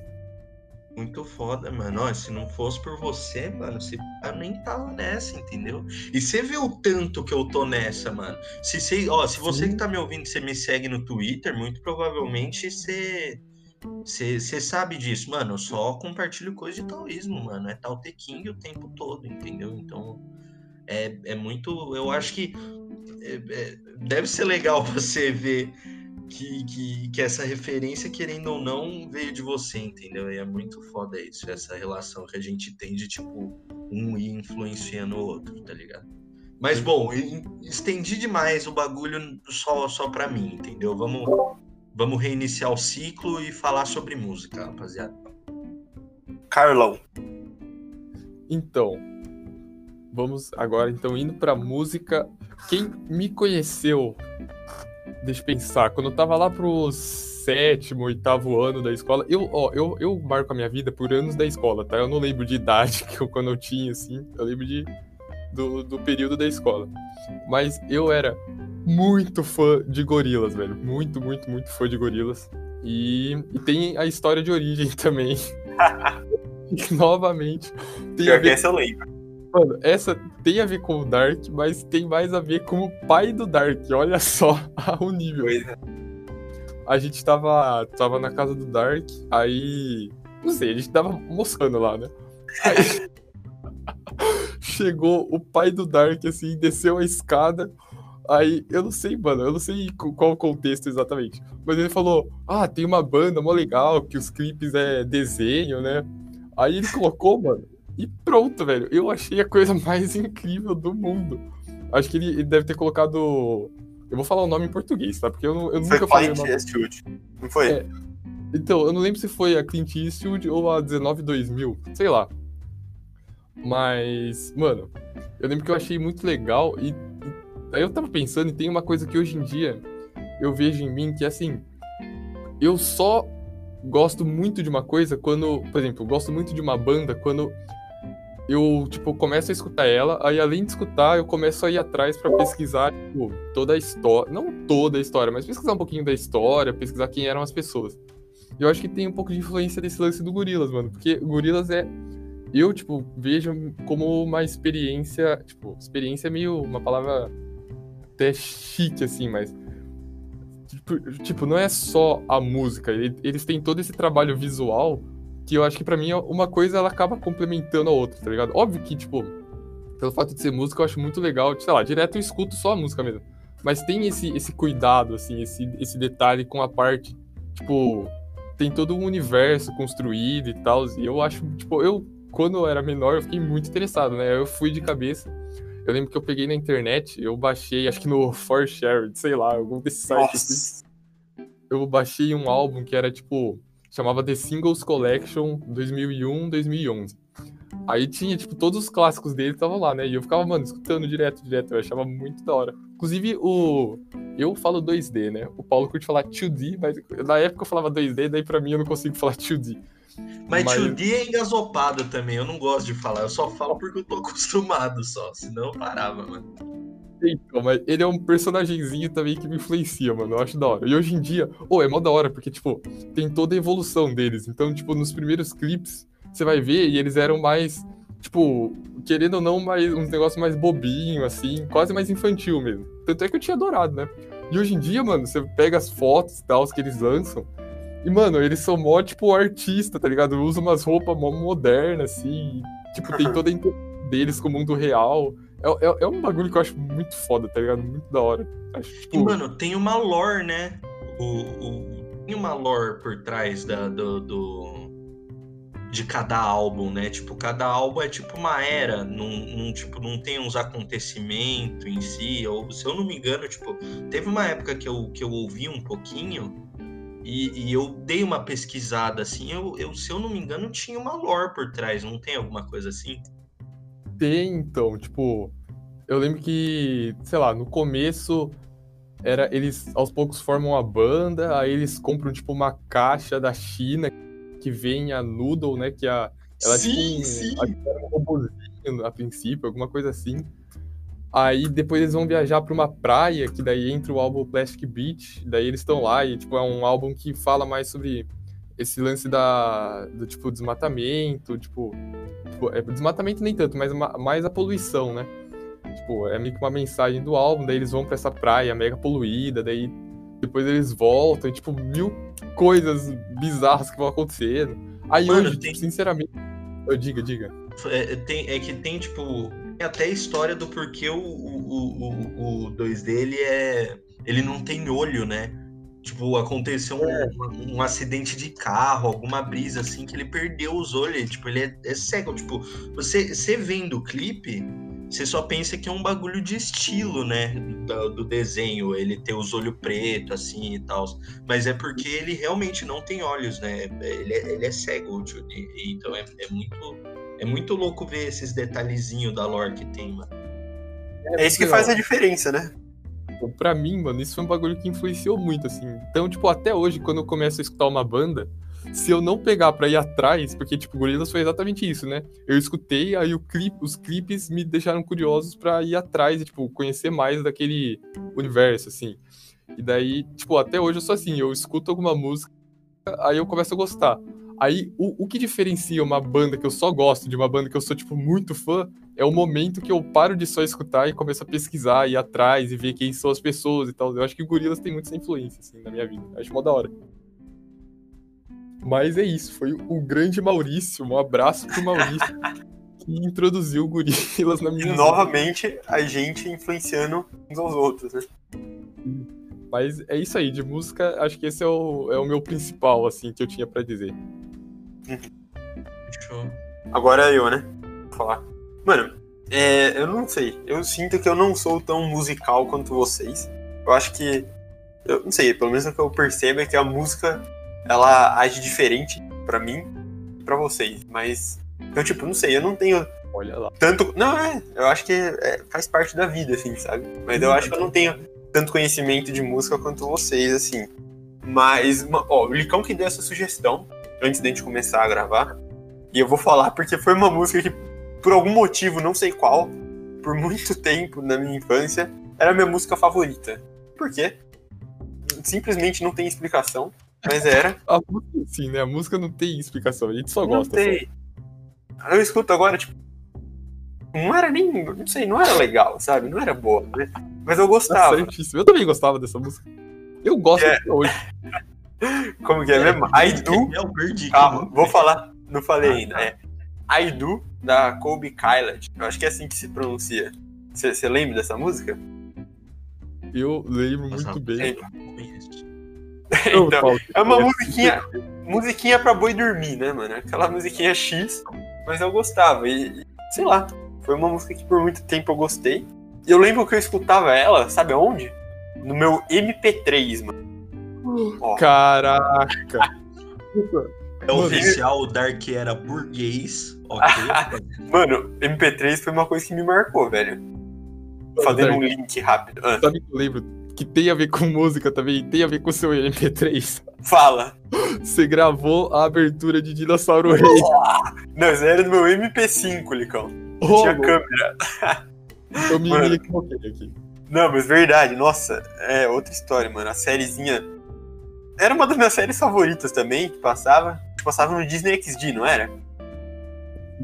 Muito foda, mano. Ó, se não fosse por você, mano, você nem tava nessa, entendeu? E você vê o tanto que eu tô nessa, mano. Se, você, ó, se você que tá me ouvindo, você me segue no Twitter, muito provavelmente você. Você sabe disso, mano. Eu só compartilho coisa de taoísmo, mano. É tal King o tempo todo, entendeu? Então, é, é muito. Eu acho que deve ser legal você ver que, que, que essa referência, querendo ou não, veio de você, entendeu? E é muito foda isso, essa relação que a gente tem de, tipo, um ir influenciando o outro, tá ligado? Mas, bom, estendi demais o bagulho só, só pra mim, entendeu? Vamos, vamos reiniciar o ciclo e falar sobre música, rapaziada. Carlão. Então, vamos agora, então, indo pra música. Quem me conheceu Deixa eu pensar. Quando eu tava lá pro sétimo, oitavo ano da escola, eu, ó, eu, eu marco a minha vida por anos da escola, tá? Eu não lembro de idade que eu, quando eu tinha, assim. Eu lembro de, do, do período da escola. Mas eu era muito fã de gorilas, velho. Muito, muito, muito fã de gorilas. E, e tem a história de origem também. Novamente. Tem Pior a ver... eu lembro. Mano, essa tem a ver com o Dark, mas tem mais a ver com o pai do Dark. Olha só o nível. É. A gente tava, tava na casa do Dark, aí. Não sei, a gente tava moscando lá, né? Aí, chegou o pai do Dark, assim, desceu a escada. Aí, eu não sei, mano, eu não sei qual o contexto exatamente. Mas ele falou: Ah, tem uma banda mó legal, que os clipes é desenho, né? Aí ele colocou, mano, e pronto, velho. Eu achei a coisa mais incrível do mundo. Acho que ele, ele deve ter colocado. Eu vou falar o nome em português, tá? Porque eu, eu foi nunca falei. Clint Eastwood. Não foi? É. Então, eu não lembro se foi a Clint Eastwood ou a 192.000. Sei lá. Mas, mano, eu lembro que eu achei muito legal e, e aí eu tava pensando e tem uma coisa que hoje em dia eu vejo em mim que é assim, eu só gosto muito de uma coisa quando, por exemplo, eu gosto muito de uma banda quando eu, tipo, começo a escutar ela, aí além de escutar, eu começo a ir atrás para pesquisar, tipo, toda a história, não toda a história, mas pesquisar um pouquinho da história, pesquisar quem eram as pessoas. Eu acho que tem um pouco de influência desse lance do Gorilas, mano, porque Gorilas é eu, tipo, vejo como uma experiência, tipo, experiência é meio uma palavra até chique assim, mas tipo, tipo não é só a música, eles têm todo esse trabalho visual que eu acho que para mim uma coisa ela acaba complementando a outra, tá ligado? Óbvio que, tipo, pelo fato de ser música, eu acho muito legal, sei lá, direto eu escuto só a música mesmo. Mas tem esse, esse cuidado, assim, esse, esse detalhe com a parte, tipo, tem todo um universo construído e tal, e eu acho, tipo, eu, quando eu era menor, eu fiquei muito interessado, né? Eu fui de cabeça. Eu lembro que eu peguei na internet, eu baixei, acho que no For sei lá, algum desses sites assim. Eu baixei um álbum que era, tipo, chamava The Singles Collection 2001-2011. Aí tinha, tipo, todos os clássicos dele estavam lá, né? E eu ficava, mano, escutando direto, direto. Eu achava muito da hora. Inclusive, o. Eu falo 2D, né? O Paulo curte falar 2D, mas na época eu falava 2D, daí pra mim eu não consigo falar 2D. Mas, mas 2D é engasopado também, eu não gosto de falar. Eu só falo porque eu tô acostumado só. Senão eu parava, mano. Então, mas ele é um personagemzinho também que me influencia, mano. Eu acho da hora. E hoje em dia, oh, é mó da hora, porque, tipo, tem toda a evolução deles. Então, tipo, nos primeiros clipes, você vai ver, e eles eram mais, tipo, querendo ou não, mais, uns negócios mais bobinho, assim, quase mais infantil mesmo. Tanto é que eu tinha adorado, né? E hoje em dia, mano, você pega as fotos e tal que eles lançam, e, mano, eles são mó, tipo, artista, tá ligado? Usam umas roupas mó modernas, assim, e, tipo, tem toda a deles com o mundo real. É, é, é, um bagulho que eu acho muito foda, tá ligado? Muito da hora. Acho, tipo... E, mano, tem uma lore, né? O, o, tem uma lore por trás da, do, do, de cada álbum, né? Tipo, cada álbum é tipo uma era, não, não, tipo, não tem uns acontecimentos em si. Ou, se eu não me engano, tipo, teve uma época que eu, que eu ouvi um pouquinho e, e eu dei uma pesquisada, assim, eu, eu, se eu não me engano, tinha uma lore por trás, não tem alguma coisa assim? Tem, então, tipo, eu lembro que, sei lá, no começo era eles aos poucos formam a banda, aí eles compram tipo uma caixa da China que vem a Noodle, né, que a ela sim, tipo, sim. um a princípio, alguma coisa assim. Aí depois eles vão viajar para uma praia, que daí entra o álbum Plastic Beach, daí eles estão lá e tipo é um álbum que fala mais sobre esse lance da do tipo desmatamento, tipo, tipo é, desmatamento nem tanto, mas mais a poluição, né? Tipo, é meio que uma mensagem do álbum, daí eles vão para essa praia mega poluída, daí depois eles voltam, e, tipo, mil coisas bizarras que vão acontecendo. Aí Mano, hoje, tem... tipo, sinceramente, eu diga, diga. É, tem, é que tem, tipo, tem até a história do porquê o, o, o, o 2D ele é. Ele não tem olho, né? Tipo, aconteceu um, é. um, um, acidente de carro, alguma brisa assim, que ele perdeu os olhos. Tipo, ele é, é cego. Tipo, você, você vendo o clipe, você só pensa que é um bagulho de estilo, né? Do, do desenho, ele ter os olhos pretos, assim e tal. Mas é porque ele realmente não tem olhos, né? Ele é, ele é cego, e, então é, é, muito. É muito louco ver esses detalhezinhos da lore que tem, mano. É isso que faz a diferença, né? Pra mim, mano, isso foi um bagulho que influenciou muito, assim. Então, tipo, até hoje, quando eu começo a escutar uma banda, se eu não pegar pra ir atrás, porque, tipo, Gorillaz foi exatamente isso, né? Eu escutei, aí o clipe, os clipes me deixaram curiosos pra ir atrás e, tipo, conhecer mais daquele universo, assim. E daí, tipo, até hoje eu sou assim, eu escuto alguma música, aí eu começo a gostar. Aí, o, o que diferencia uma banda que eu só gosto de uma banda que eu sou, tipo, muito fã, é o momento que eu paro de só escutar e começo a pesquisar, ir atrás e ver quem são as pessoas e tal. Eu acho que o Gorillaz tem muita influência, assim, na minha vida. Eu acho mó da hora. Mas é isso, foi o grande Maurício. Um abraço pro Maurício que introduziu o Gorilas na minha E novamente a gente influenciando uns aos outros, né? Mas é isso aí, de música, acho que esse é o, é o meu principal, assim, que eu tinha para dizer. Show. Agora é eu, né? Vou falar. Mano, é, eu não sei. Eu sinto que eu não sou tão musical quanto vocês. Eu acho que. Eu não sei, pelo menos o que eu percebo é que a música ela age diferente para mim e pra vocês. Mas, eu, tipo, não sei, eu não tenho. Olha lá. Tanto. Não, é, eu acho que é, faz parte da vida, assim, sabe? Mas eu acho que eu não tenho tanto conhecimento de música quanto vocês, assim. Mas, uma- ó, o Licão que deu essa sugestão antes da gente começar a gravar. E eu vou falar porque foi uma música que, por algum motivo, não sei qual, por muito tempo na minha infância, era a minha música favorita. Por quê? Simplesmente não tem explicação, mas era. A música, sim, né? A música não tem explicação, a gente só Não gosta. tem. Eu escuto agora, tipo. Não era nem. Não sei, não era legal, sabe? Não era boa, né? Mas eu Só. Tá gostava. certíssimo. Eu também gostava dessa música. Eu gosto É. até hoje. Como que é mesmo? I do. Eu perdi. Calma, vou falar. Não falei ainda. É I do da Kobe Kylat. Eu acho que é assim que se pronuncia. Você lembra dessa música? Eu lembro Nossa, muito bem. é- então, é uma musiquinha. Musiquinha pra boi dormir, né, mano? Aquela musiquinha X, mas eu gostava. E, sei lá, foi uma música que por muito tempo eu gostei. E eu lembro que eu escutava ela, sabe aonde? No meu MP3, mano. Ó, Caraca. É oficial, o Dark era burguês. Ok. mano, MP3 foi uma coisa que me marcou, velho. Fazendo um link rápido. Ah, Sabe que eu lembro que tem a ver com música também, tem a ver com o seu MP3. fala. Você gravou a abertura de Dinossauro Rei. Não, isso era no meu MP5, Licão. Ô, Tinha câmera. eu me equivoquei aqui. Não, mas verdade, nossa, é outra história, mano. A sériezinha. Era uma das minhas séries favoritas também, que passava. Que passava no Disney XD, não era?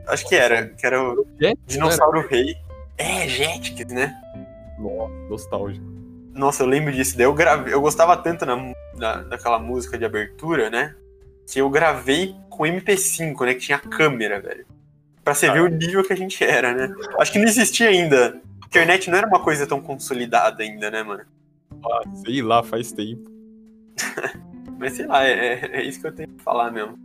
Acho que era, que era o Jet? Dinossauro Rei. É, Jetix, né? Nossa, nostálgico. Nossa, eu lembro disso. Daí eu gravei. Eu gostava tanto na, na, daquela música de abertura, né? Que eu gravei com MP5, né? Que tinha câmera, velho. Pra você ver o nível que a gente era, né? Acho que não existia ainda. A internet não era uma coisa tão consolidada ainda, né, mano? Ah, sei lá, faz tempo. Mas sei lá, é, é- é isso que eu tenho que falar mesmo.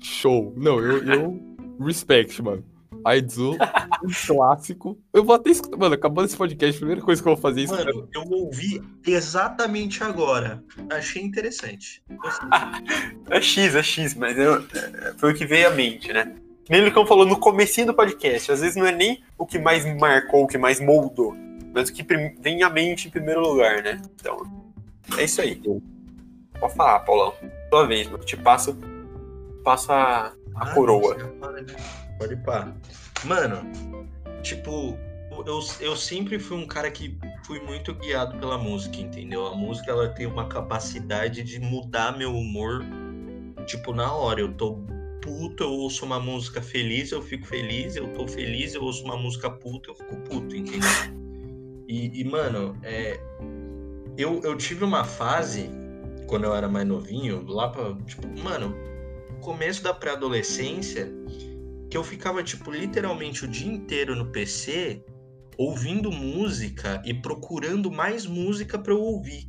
Show. Não, eu, eu respect, mano. Aizu, um clássico. Eu vou até escutar. Mano, acabando esse podcast, a primeira coisa que eu vou fazer é escutar. Mano, eu ouvi exatamente agora. Achei interessante. É X, é X, mas eu- é- foi o que veio à mente, né? Nem o Lucão falou no comecinho do podcast, às vezes não é nem o que mais marcou, o que mais moldou, mas o que vem à mente em primeiro lugar, né? Então, é isso aí. Pode falar, Paulão. Sua vez, mano. Te passo, passo a, a Ah, coroa. né? Pode ir pá. Mano, tipo, eu, eu sempre fui um cara que fui muito guiado pela música, entendeu? A música ela tem uma capacidade de mudar meu humor, tipo, na hora. Eu tô puto, eu ouço uma música feliz, eu fico feliz, eu tô feliz, eu ouço uma música puta, eu fico puto, entendeu? E, e, mano, é, eu, eu tive uma fase, quando eu era mais novinho, lá pra, tipo, mano, começo da pré-adolescência, que eu ficava, tipo, literalmente o dia inteiro no PC, ouvindo música e procurando mais música pra eu ouvir.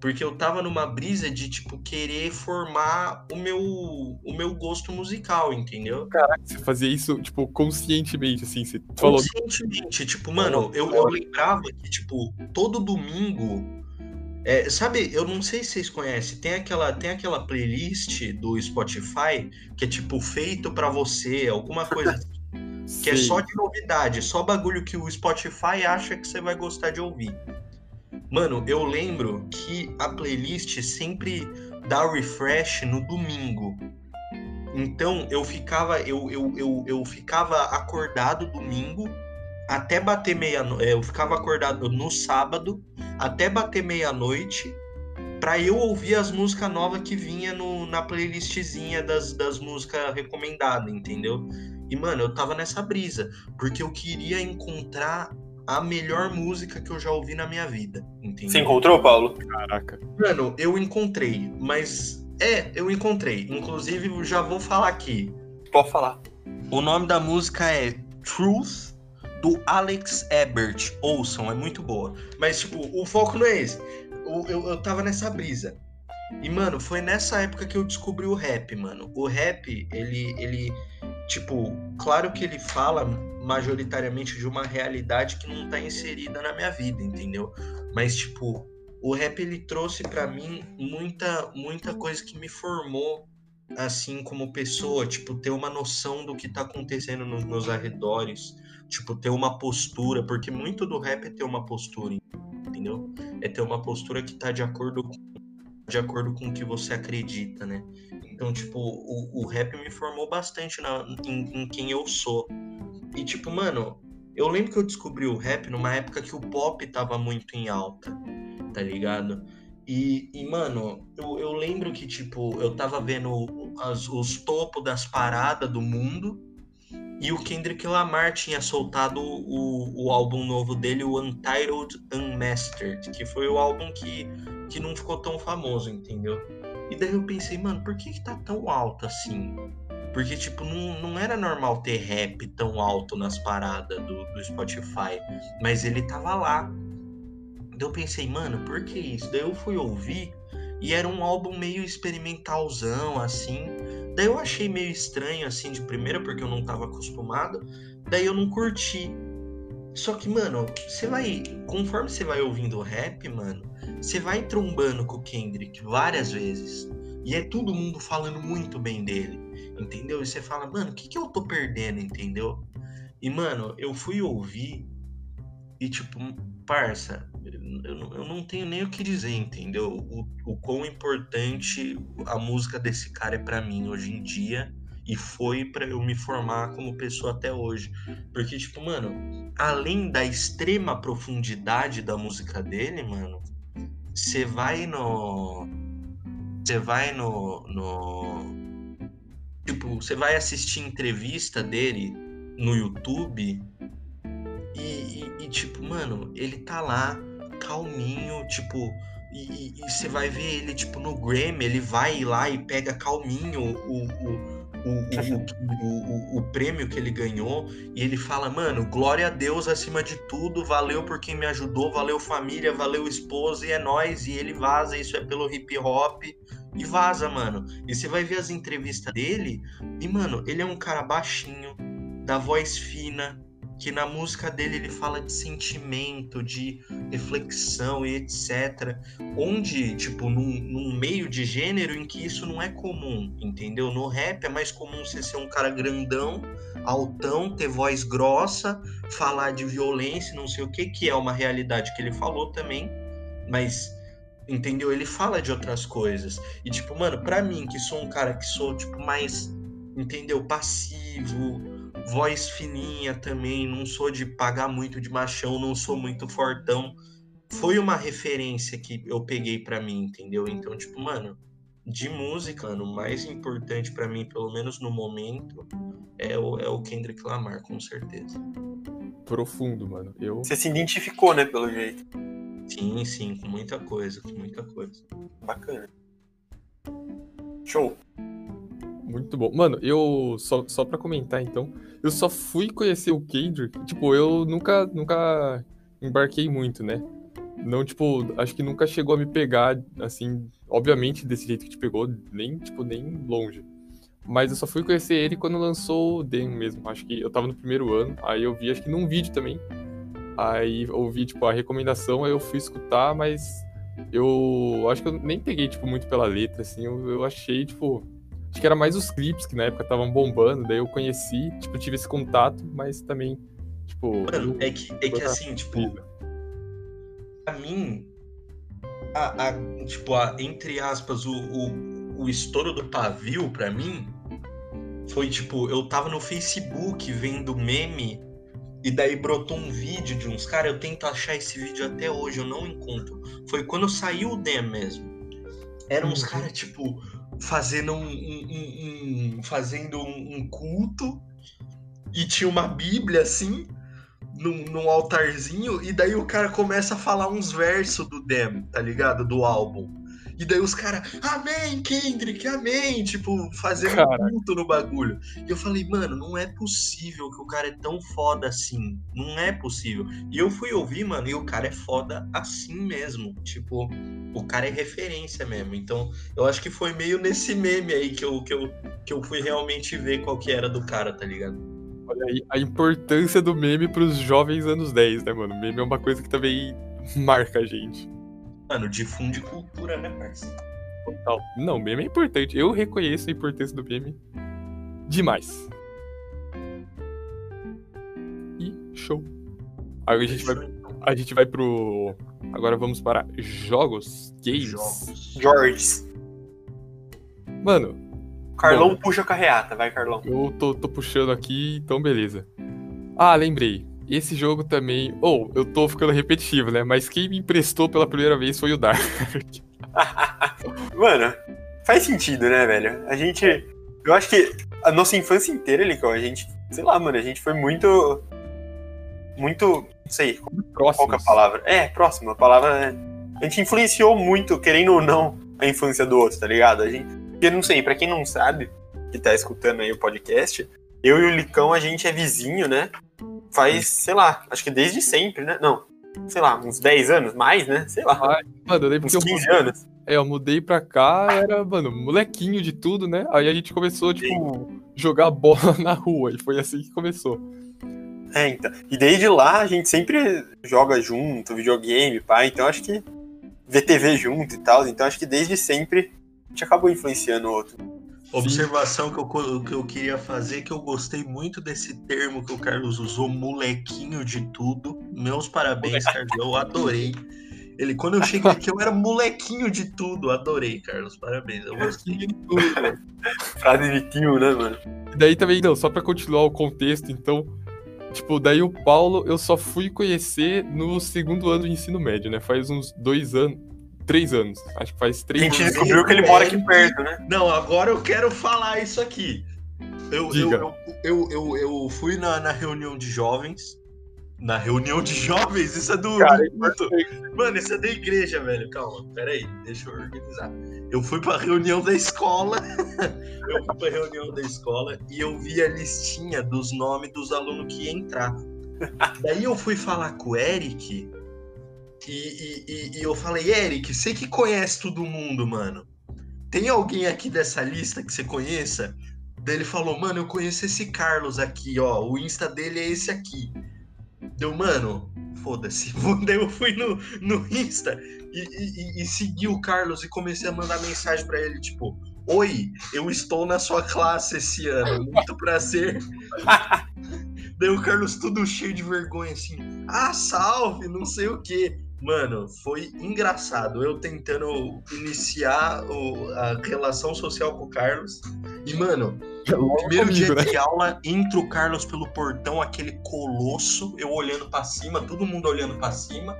Porque eu tava numa brisa de, tipo, querer formar o meu, o meu gosto musical, entendeu? Você fazia isso, tipo, conscientemente, assim. Você falou. Conscientemente, tipo, mano, eu, eu lembrava que, tipo, todo domingo. É, sabe, eu não sei se vocês conhecem, tem aquela, tem aquela playlist do Spotify que é tipo feito pra você, alguma coisa assim, que é só de novidade, só bagulho que o Spotify acha que você vai gostar de ouvir. Mano, eu lembro que a playlist sempre dá refresh no domingo. Então eu ficava, eu, eu, eu, eu ficava acordado domingo até bater meia-noite. Eu ficava acordado no sábado até bater meia-noite pra eu ouvir as músicas novas que vinha no, na playlistzinha das, das músicas recomendadas, entendeu? E, mano, eu tava nessa brisa, porque eu queria encontrar a melhor música que eu já ouvi na minha vida, entendeu? Você encontrou, Paulo? Caraca. Mano, eu encontrei, mas é, eu encontrei. Inclusive, eu já vou falar aqui. Pode falar. O nome da música é Truth do Alex Ebert. Ouçam, é muito boa. Mas, tipo, o foco não é esse. O- eu, eu tava nessa brisa. E, mano, foi nessa época que eu descobri o rap, mano. O rap, ele, ele, tipo, claro que ele fala majoritariamente de uma realidade que não tá inserida na minha vida, entendeu? Mas, tipo, o rap, ele trouxe pra mim muita, muita coisa que me formou assim como pessoa, tipo, ter uma noção do que tá acontecendo nos meus arredores, tipo, ter uma postura, porque muito do rap é ter uma postura, entendeu? É ter uma postura que tá de acordo com de acordo com o que você acredita, né? Então, tipo, o, o rap me formou bastante na, em, em quem eu sou. E, tipo, mano, eu lembro que eu descobri o rap numa época que o pop tava muito em alta, tá ligado? E, e mano, eu, eu lembro que, tipo, eu tava vendo as, os topos das paradas do mundo e o Kendrick Lamar tinha soltado o, o álbum novo dele, o Untitled Unmastered, que foi o álbum que, que não ficou tão famoso, entendeu? E daí eu pensei, mano, por que, que tá tão alto assim? Porque, tipo, não, não era normal ter rap tão alto nas paradas do, do Spotify. Mas ele tava lá. Então eu pensei, mano, por que isso? Daí eu fui ouvir e era um álbum meio experimentalzão, assim. Daí eu achei meio estranho, assim, de primeira, porque eu não tava acostumado. Daí eu não curti. Só que, mano, você vai. Conforme você vai ouvindo o rap, mano, você vai trombando com o Kendrick várias vezes. E é todo mundo falando muito bem dele, entendeu? E você fala, mano, o que, que eu tô perdendo, entendeu? E, mano, eu fui ouvir e, tipo, parça, eu, eu não tenho nem o que dizer, entendeu? O, o quão importante a música desse cara é para mim hoje em dia e foi para eu me formar como pessoa até hoje. Porque, tipo, mano, além da extrema profundidade da música dele, mano, você vai no você vai no, no. Tipo, você vai assistir entrevista dele no YouTube e, e, e, tipo, mano, ele tá lá, calminho, tipo. E, você vai ver ele, tipo, no Grammy, ele vai lá e pega calminho o, o, o, o, prêmio que ele ganhou e ele fala, mano, glória a Deus acima de tudo, valeu por quem me ajudou, valeu família, valeu esposa e é nós e ele vaza, isso é pelo hip hop e vaza, mano. E você vai ver as entrevistas dele e, mano, ele é um cara baixinho, da voz fina, que na música dele ele fala de sentimento, de reflexão e etc. Onde, tipo, num, num, meio de gênero em que isso não é comum, entendeu? No rap é mais comum você ser um cara grandão, altão, ter voz grossa, falar de violência, não sei o que, que é uma realidade que ele falou também, mas entendeu? Ele fala de outras coisas. E tipo, mano, para mim que sou um cara que sou tipo mais, entendeu, passivo, voz fininha também, não sou de pagar muito de machão, não sou muito fortão. Foi uma referência que eu peguei para mim, entendeu? Então, tipo, mano, de música, mano, o mais importante para mim, pelo menos no momento, é o, é o Kendrick Lamar, com certeza. Profundo, mano. Eu... Você se identificou, né, pelo jeito. Sim, sim, com muita coisa, com muita coisa. Bacana. Show. Muito bom. Mano, eu. Só, só pra comentar então. Eu só fui conhecer o Kendrick. Tipo, eu nunca, nunca embarquei muito, né? Não, tipo, acho que nunca chegou a me pegar, assim, obviamente desse jeito que te pegou, nem, tipo, nem longe. Mas eu só fui conhecer ele quando lançou o demo mesmo. Acho que eu tava no primeiro ano, aí eu vi, acho que num vídeo também. Aí ouvi, tipo, a recomendação, aí eu fui escutar, mas eu acho que eu nem peguei, tipo, muito pela letra, assim. Eu, eu achei, tipo, Acho que era mais os clipes que na época estavam bombando, daí eu conheci, tipo, tive esse contato, mas também, tipo. Mano, é que, é que assim, tipo. Pra mim, a, a, tipo, a, entre aspas, o, o, o estouro do pavio, pra mim, foi tipo, eu tava no Facebook vendo meme e daí brotou um vídeo de uns caras, eu tento achar esse vídeo até hoje, eu não encontro. Foi quando saiu o Dem mesmo. Eram uns uhum. caras, tipo, fazendo um, um, um fazendo um, culto e tinha uma Bíblia assim num, num, altarzinho e daí o cara começa a falar uns versos do Dem, tá ligado? Do álbum. E daí os caras, amém, Kendrick, amém, tipo, fazendo cara. culto no bagulho. E eu falei, mano, não é possível que o cara é tão foda assim. Não é possível. E eu fui ouvir, mano, e o cara é foda assim mesmo. Tipo, o cara é referência mesmo. Então, eu acho que foi meio nesse meme aí que eu, que eu, que eu fui realmente ver qual que era do cara, tá ligado? Olha aí a importância do meme pros jovens anos 10, né, mano? Meme é uma coisa que também marca a gente. Mano, difunde cultura, né, parceiro? Total. Não, meme é importante. Eu reconheço a importância do meme demais. E show. Aí a gente vai, a gente vai pro Agora vamos para jogos, games. Jogos. George. Mano, Carlão Bom. puxa a carreata, vai, Carlão. eu tô, tô puxando aqui, então beleza. Ah, lembrei. Esse jogo também. Ou, eu tô ficando repetitivo, né? Mas quem me emprestou pela primeira vez foi o Dark. Mano, faz sentido, né, velho? A gente. Eu acho que a nossa infância inteira, Licão, a gente. Sei lá, mano, a gente foi muito. Muito. Não sei, qual que é Próximo. a palavra? É, próximo, a palavra é. A gente influenciou muito, querendo ou não, a infância do outro, tá ligado? A gente. Porque não sei, pra quem não sabe, que tá escutando aí o podcast, eu e o Licão, a gente é vizinho, né? Faz, sei lá, acho que desde sempre, né? Não, sei lá, uns 10 anos, mais, né? Sei lá, Mano, eu lembro uns que eu 15 mudei, anos. é, eu mudei pra cá, era, mano, molequinho de tudo, né? Aí a gente começou, tipo, jogar bola na rua. E foi assim que começou. É, então. E desde lá a gente sempre joga junto, videogame, pá. Então acho que vê TV junto e tal. Então acho que desde sempre a gente acabou influenciando o outro. Observação que eu, que eu queria fazer, que eu gostei muito desse termo que o Carlos usou, molequinho de tudo. Meus parabéns, Carlos. Eu adorei. Ele, quando eu cheguei aqui, eu era molequinho de tudo. Adorei, Carlos. Parabéns. Eu gostei. Frase de tio, né, mano? E daí também, não, só pra continuar o contexto, então, tipo, daí o Paulo eu só fui conhecer no segundo ano de ensino médio, né? Faz uns dois anos, três anos. Acho que faz A três gente anos. descobriu que ele mora aqui perto, né? Não, agora eu quero falar isso aqui. Eu, eu, Diga. eu, eu, eu, eu fui na, na reunião de jovens. Na reunião de jovens? Isso é do. Cara, do- Mano, isso é da igreja, velho. Calma, peraí, deixa eu organizar. Eu fui pra reunião da escola. eu fui pra reunião da escola e eu vi a listinha dos nomes dos alunos que ia entrar. Daí eu fui falar com o Eric e, e, e- eu falei, Eric, você que conhece todo mundo, mano. Tem alguém aqui dessa lista que você conheça? Daí ele falou, mano, eu conheço esse Carlos aqui, ó. O Insta dele é esse aqui. Deu, mano, foda-se. Daí eu fui no, no Insta e, e- e- segui o Carlos e comecei a mandar mensagem pra ele, tipo, Oi, eu estou na sua classe esse ano. Muito prazer. Daí o Carlos tudo cheio de vergonha, assim. Ah, salve, não sei o quê. Mano, foi engraçado. Eu tentando iniciar o- a relação social com o Carlos. E, mano, logo Primeiro comigo, dia né? de aula, entra o Carlos pelo portão, aquele colosso, eu olhando pra cima, todo mundo olhando pra cima.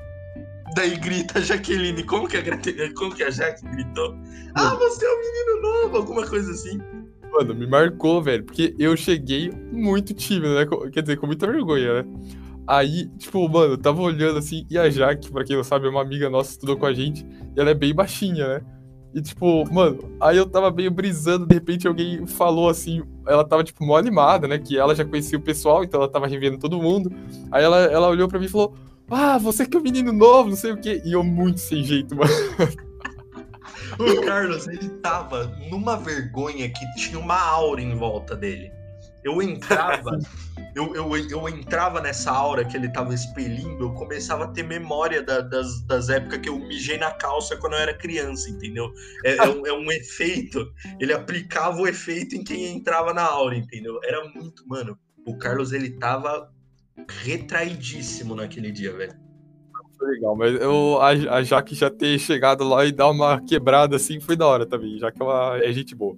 Daí grita a Jaqueline, como que a, Grate- como que a Jaque gritou? Ah, você é um menino novo, alguma coisa assim. Mano, me marcou, velho, porque eu cheguei muito tímido, né? Quer dizer, com muita vergonha, né? Aí, tipo, mano, eu tava olhando assim, e a Jaque, pra quem não sabe, é uma amiga nossa estudou com a gente, e ela é bem baixinha, né? E, tipo, mano, aí eu tava meio brisando, de repente alguém falou assim, ela tava, tipo, mó animada, né? Que ela já conhecia o pessoal, então ela tava revendo todo mundo. Aí ela, ela olhou pra mim e falou: Ah, você que é um menino novo, não sei o quê. E eu muito sem jeito, mano. O Carlos, ele tava numa vergonha que tinha uma aura em volta dele. Eu entrava, eu, eu, eu entrava nessa aura que ele tava expelindo, eu começava a ter memória da- das, das épocas que eu mijei na calça quando eu era criança, entendeu? É, é um, é um efeito, ele aplicava o efeito em quem entrava na aura, entendeu? Era muito, mano. O Carlos, ele tava retraidíssimo naquele dia, velho. Legal, mas eu, a, a Jaque já ter chegado lá e dar uma quebrada assim foi da hora também, já que ela é gente boa.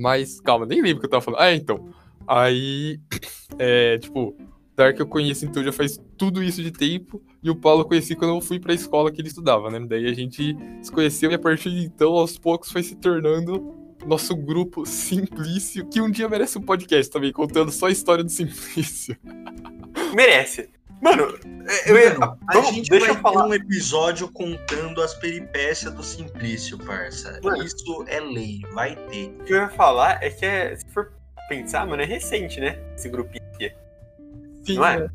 Mas, calma, nem lembro o que eu tava falando. Ah, então. Aí, é, tipo, Dark eu conheço então já faz tudo isso de tempo, e o Paulo eu conheci quando eu fui pra escola que ele estudava, né? Daí a gente se conheceu e a partir de então, aos poucos, foi se tornando nosso grupo Simplício, que um dia merece um podcast também, contando só a história do Simplício. Merece. Mano, eu ia. Mano, a vamos- gente deixa vai eu falar. ter um episódio contando as peripécias do Simplício, parça. Mano. Isso é lei, vai ter. O que eu ia falar é que, é, se for pensar, mano, é recente, né? Esse grupinho aqui. Sim, Não é? né?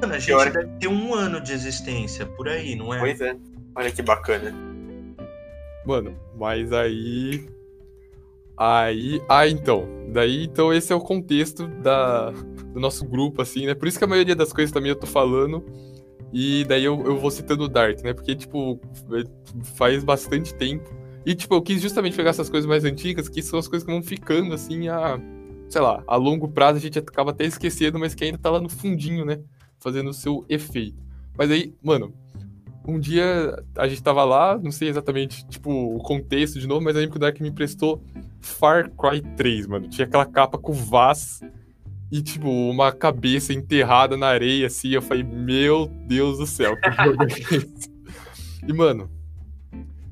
Mano, a gente deve ter um ano de existência, por aí, não é? Pois é. Olha que bacana. Mano, mas aí. Aí. Ah, então. Daí, então, esse é o contexto da, do nosso grupo, assim, né? Por isso que a maioria das coisas também eu tô falando. E daí eu, eu vou citando o Dark, né? Porque, tipo, faz bastante tempo. E, tipo, eu quis justamente pegar essas coisas mais antigas, que são as coisas que vão ficando, assim, a. Sei lá, a longo prazo a gente acaba até esquecendo, mas que ainda tá lá no fundinho, né? Fazendo o seu efeito. Mas aí, mano, um dia a gente tava lá, não sei exatamente, tipo, o contexto de novo, mas eu lembro que o Dark me emprestou Far Cry 3, mano. Tinha aquela capa com Vaz e, tipo, uma cabeça enterrada na areia, assim. Eu falei, meu Deus do céu, que jogo é esse? E, mano,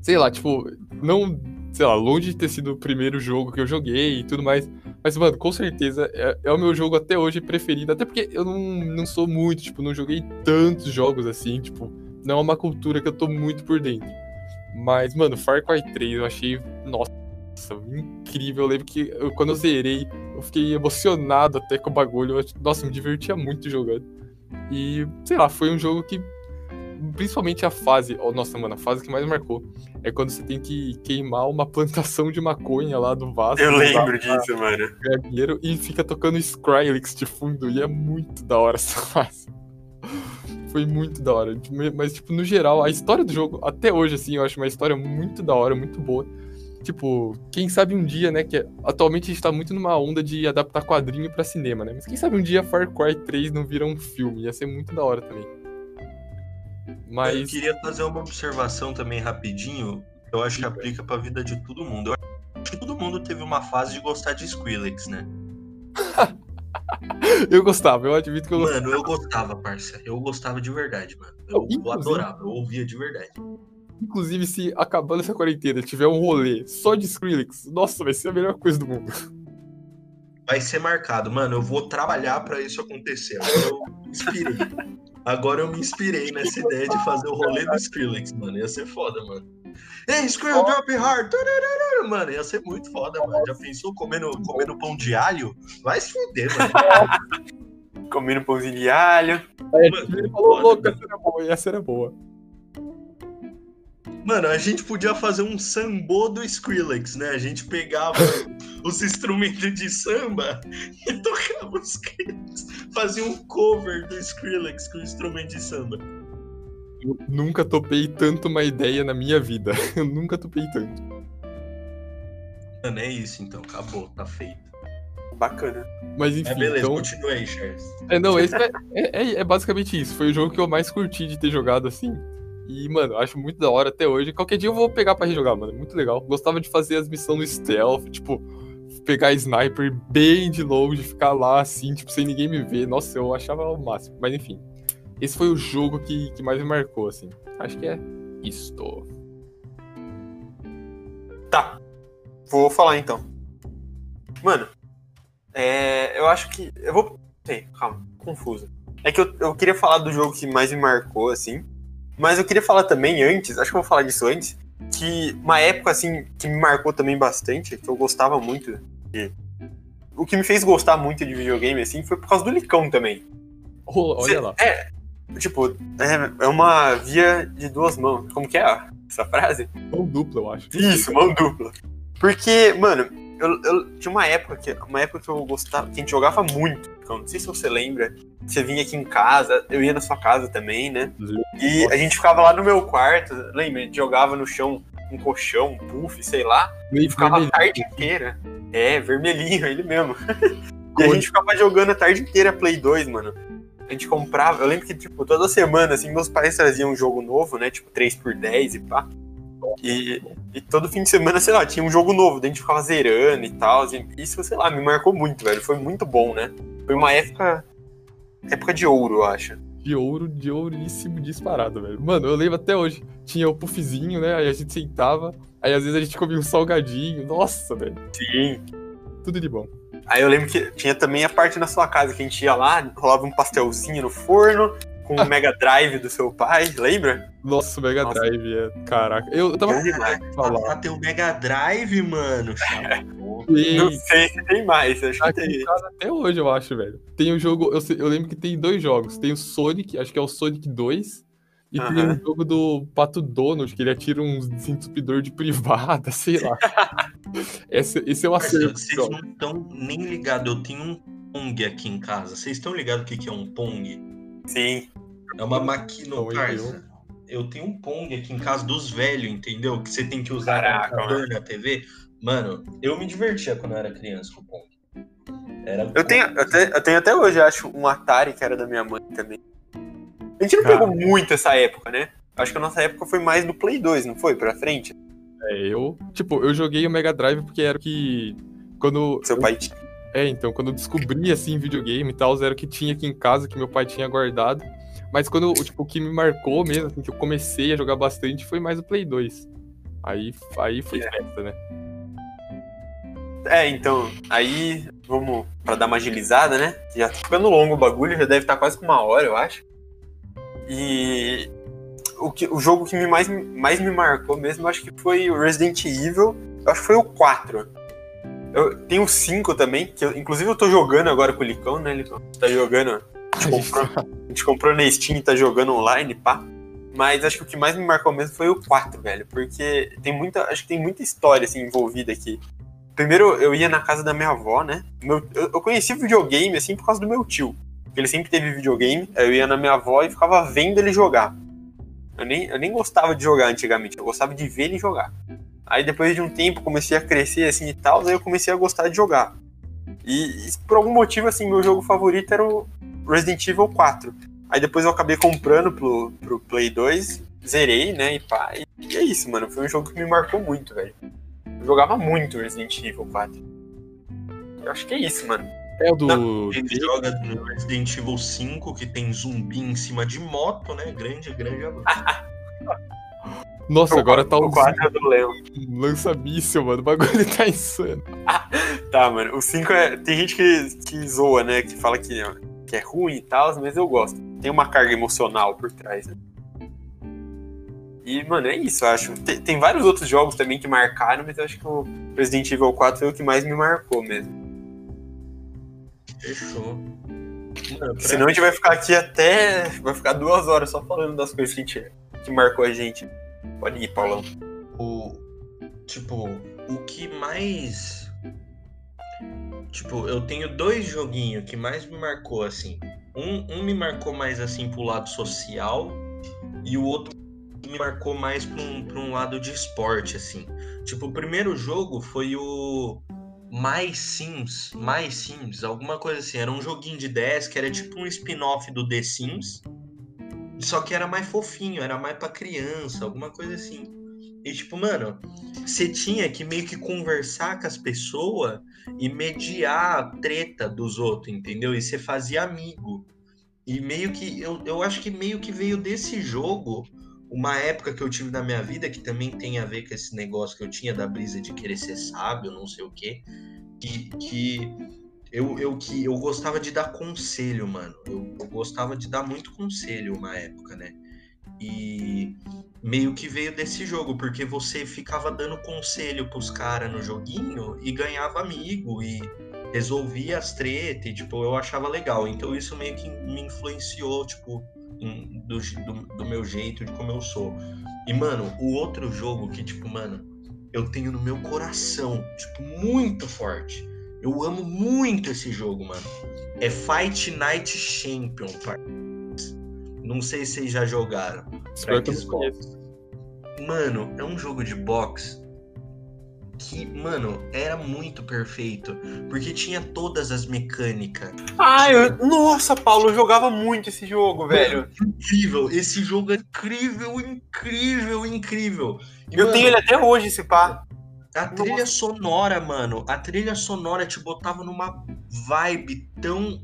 sei lá, tipo, não, sei lá, longe de ter sido o primeiro jogo que eu joguei e tudo mais. Mas, mano, com certeza é, é o meu jogo até hoje preferido. Até porque eu não, não sou muito, tipo, não joguei tantos jogos assim, tipo, não é uma cultura que eu tô muito por dentro. Mas, mano, Far Cry 3 eu achei, nossa, incrível. Eu lembro que eu, quando eu zerei, eu fiquei emocionado até com o bagulho. Eu, nossa, me divertia muito jogando. E, sei lá, foi um jogo que. Principalmente a fase. Oh, nossa, mano, a fase que mais marcou é quando você tem que queimar uma plantação de maconha lá do vaso. Eu lembro disso, mano. E fica tocando Skrillex de fundo. E é muito da hora essa fase. Foi muito da hora. Mas, tipo, no geral, a história do jogo, até hoje, assim, eu acho uma história muito da hora, muito boa. Tipo, quem sabe um dia, né? Que atualmente a gente tá muito numa onda de adaptar quadrinho para cinema, né? Mas quem sabe um dia Far Cry 3 não vira um filme. Ia ser muito da hora também. Mas. Eu queria fazer uma observação também rapidinho. Eu acho que aplica pra vida de todo mundo. Eu acho que todo mundo teve uma fase de gostar de Skrillex, né? eu gostava, eu admito que eu gostava. Mano, eu gostava, parça. Eu gostava de verdade, mano. Eu, eu adorava, eu ouvia de verdade. Inclusive, se acabando essa quarentena tiver um rolê só de Skrillex, nossa, vai ser a melhor coisa do mundo. Vai ser marcado, mano. Eu vou trabalhar para isso acontecer. Agora eu me inspirei. Agora eu me inspirei nessa ideia de fazer o rolê do Skrillex, mano. Ia ser foda, mano. Ei, Skrill, drop hard! Mano, ia ser muito foda, mano. Já pensou comendo, comendo pão de alho? Vai se fuder, mano. comendo pãozinho de alho. Aí, ele falou, louco, essa era boa, essa era boa. Mano, a gente podia fazer um sambô do Skrillex, né? A gente pegava os instrumentos de samba e tocava os Skrillex. Fazia um cover do Skrillex com o instrumento de samba. Eu nunca topei tanto uma ideia na minha vida. Eu nunca topei tanto. Mano, é isso então. Acabou, tá feito. Bacana. Mas enfim. É, beleza, então... continue aí, Charles. É, não, esse é, é, é basicamente isso. Foi o jogo que eu mais curti de ter jogado assim. E, mano, acho muito da hora até hoje. Qualquer dia eu vou pegar pra rejogar, mano. Muito legal. Gostava de fazer as missões no stealth, tipo, pegar sniper bem de longe, ficar lá assim, tipo, sem ninguém me ver. Nossa, eu achava o máximo. Mas enfim. Esse foi o jogo que, que mais me marcou, assim. Acho que é isto. Tá. Vou falar então. Mano, é, eu acho que. Eu vou. Sei, calma, confuso. É que eu, eu queria falar do jogo que mais me marcou, assim. Mas eu queria falar também antes, acho que eu vou falar disso antes, que uma época assim que me marcou também bastante, que eu gostava muito de... O que me fez gostar muito de videogame assim foi por causa do Licão também. Olha lá. É, tipo, é, é uma via de duas mãos. Como que é essa frase? Mão dupla, eu acho. Isso, mão dupla. Porque, mano, eu, eu, tinha uma época que uma época que eu gostava, que a gente jogava muito. Então, não sei se você lembra. Você vinha aqui em casa, eu ia na sua casa também, né? E a gente ficava lá no meu quarto, lembra? A gente jogava no chão um colchão, um puff, sei lá. E ficava a tarde inteira. É, vermelhinho, ele mesmo. e a gente ficava jogando a tarde inteira Play 2, mano. A gente comprava, eu lembro que, tipo, toda semana, assim, meus pais traziam um jogo novo, né? Tipo, 3x10 e pá. E, e, todo fim de semana, sei lá, tinha um jogo novo, daí a gente ficava zerando e tal. E isso, sei lá, me marcou muito, velho. Foi muito bom, né? Foi uma época. Época de ouro, eu acho. De ouro, de ouríssimo disparado, velho. Mano, eu lembro até hoje. Tinha o puffzinho, né? Aí a gente sentava. Aí às vezes a gente comia um salgadinho. Nossa, velho. Sim. Tudo de bom. Aí eu lembro que tinha também a parte na sua casa que a gente ia lá, rolava um pastelzinho no forno, com o Mega Drive do seu pai, lembra? Nossa, o Mega Nossa. Drive, é. Caraca. Eu, eu tava. Falar. Tem o Mega Drive, mano. Não sei se tem mais, acho que tem. Até hoje, eu acho, velho. Tem o um jogo. Eu, eu, lembro que tem dois jogos. Tem o Sonic, acho que é o Sonic 2. E uh -huh. tem um jogo do Pato Donald, que ele atira um desentupidor de privada, sei lá. esse, esse é o acerto. Vocês não estão nem ligados. Eu tenho um Pong aqui em casa. Vocês estão ligados o que, que é um Pong? Sim. É uma máquina, parça. Eu tenho um Pong aqui em casa dos velhos, entendeu? Que você tem que usar Caraca, computador na TV. Mano, eu me divertia quando eu era criança com o Pong. Era eu, tenho, eu, te, eu tenho até hoje, acho, um Atari que era da minha mãe também. A gente não Cara. pegou muito essa época, né? Acho que a nossa época foi mais do Play 2, não foi? Pra frente? É, eu. Tipo, eu joguei o Mega Drive porque era o que. Quando. Seu pai tinha. É, então, quando eu descobri, assim, videogame e tal, era o que tinha aqui em casa, que meu pai tinha guardado. Mas quando, tipo, o que me marcou mesmo, assim, que eu comecei a jogar bastante, foi mais o Play 2. Aí, aí foi É. festa, né? É, então, aí vamos pra dar uma agilizada, né? Já tá ficando longo o bagulho, já deve estar quase com uma hora, eu acho. E o, que, o jogo que me mais, mais me marcou mesmo, acho que foi o Resident Evil. Acho que foi o 4. Eu tenho o 5 também, que eu- inclusive eu tô jogando agora com o Licão, né, Licão? Tá jogando. A gente comprou, a gente comprou na Steam e tá jogando online, pá. Mas acho que o que mais me marcou mesmo foi o 4, velho. Porque tem muita. Acho que tem muita história assim, envolvida aqui. Primeiro eu ia na casa da minha avó, né? Meu- eu, eu conheci videogame assim por causa do meu tio. Ele sempre teve videogame. Eu ia na minha avó e ficava vendo ele jogar. Eu nem, eu nem gostava de jogar antigamente, eu gostava de ver ele jogar. Aí depois de um tempo comecei a crescer assim e tal, aí eu comecei a gostar de jogar. E, e por algum motivo, assim, meu jogo favorito era o Resident Evil 4. Aí depois eu acabei comprando pro, pro Play 2, zerei, né? E pá. E, e é isso, mano. Foi um jogo que me marcou muito, velho. Eu jogava muito Resident Evil 4. Eu acho que é isso, mano. É o do. Ele joga no Resident Evil 5, que tem zumbi em cima de moto, né? Grande, grande avanço. Nossa, agora tá o o 4 é do Leon. lança-míssel, mano. O bagulho tá insano. Tá, mano. O 5 é. Tem gente que, que zoa, né? Que fala que, que é ruim e tal, mas eu gosto. Tem uma carga emocional por trás, né? E, mano, é isso, eu acho. Tem, tem vários outros jogos também que marcaram, mas eu acho que o Resident Evil 4 foi o que mais me marcou mesmo. Fechou. Mano, Senão a gente vai ficar aqui até. Vai ficar duas horas só falando das coisas que, a gente, que marcou a gente. Pode ir, Paulão. o tipo o que mais tipo eu tenho dois joguinhos que mais me marcou assim um, um me marcou mais assim pro lado social e o outro me marcou mais pra um, pra um lado de esporte assim tipo o primeiro jogo foi o My Sims My Sims alguma coisa assim era um joguinho de 10 que era tipo um spin-off do The Sims só que era mais fofinho era mais pra criança alguma coisa assim e tipo, mano, você tinha que meio que conversar com as pessoas e mediar a treta dos outros, entendeu? E você fazia amigo. E meio que, eu, eu acho que meio que veio desse jogo, uma época que eu tive na minha vida, que também tem a ver com esse negócio que eu tinha da brisa de querer ser sábio, não sei o quê, que, que eu, eu, que eu gostava de dar conselho, mano. Eu, eu gostava de dar muito conselho uma época, né? E meio que veio desse jogo, porque você ficava dando conselho pros caras no joguinho e ganhava amigo e resolvia as tretas, e, tipo, eu achava legal. Então isso meio que me influenciou, tipo, do, do, do meu jeito, de como eu sou. E, mano, o outro jogo que, tipo, mano, eu tenho no meu coração, tipo, muito forte. Eu amo muito esse jogo, mano. É Fight Night Champion, par. Não sei se vocês já jogaram. Xbox. Mano, é um jogo de boxe que, mano, era muito perfeito. Porque tinha todas as mecânicas. Ah, eu... nossa, Paulo, eu jogava muito esse jogo, velho. Incrível! Esse jogo é incrível, incrível, incrível. E, Eu mano, tenho ele até hoje, esse pá. A trilha sonora, mano, a trilha sonora te botava numa vibe tão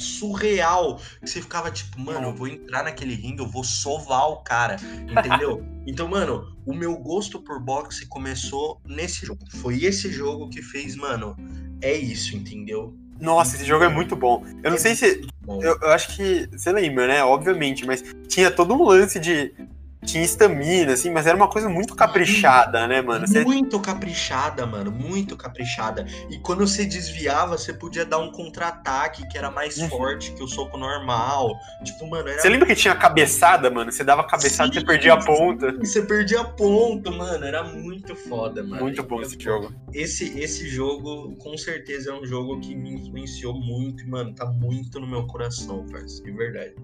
surreal que você ficava tipo, mano, eu vou entrar naquele ringue, eu vou sovar o cara, entendeu? então, mano, o meu gosto por boxe começou nesse jogo. Foi esse jogo que fez, mano, é isso, entendeu? Nossa, esse jogo é muito bom. Eu não sei se. Eu, eu acho que. Você lembra, né? Obviamente, mas tinha todo um lance de. Tinha estamina, assim, mas era uma coisa muito caprichada, né, mano? Você- Muito caprichada, mano, muito caprichada. E quando você desviava, você podia dar um contra-ataque que era mais Uhum. forte que o soco normal. Tipo, mano, era Você lembra que tinha cabeçada, mano? Você dava cabeçada e você Sim, perdia a sim. ponta. Você perdia ponto, mano. Era muito foda, mano. Muito bom esse jogo. Esse, esse jogo, com certeza, é um jogo que me influenciou muito. E, mano, tá muito no meu coração, parceiro. De verdade.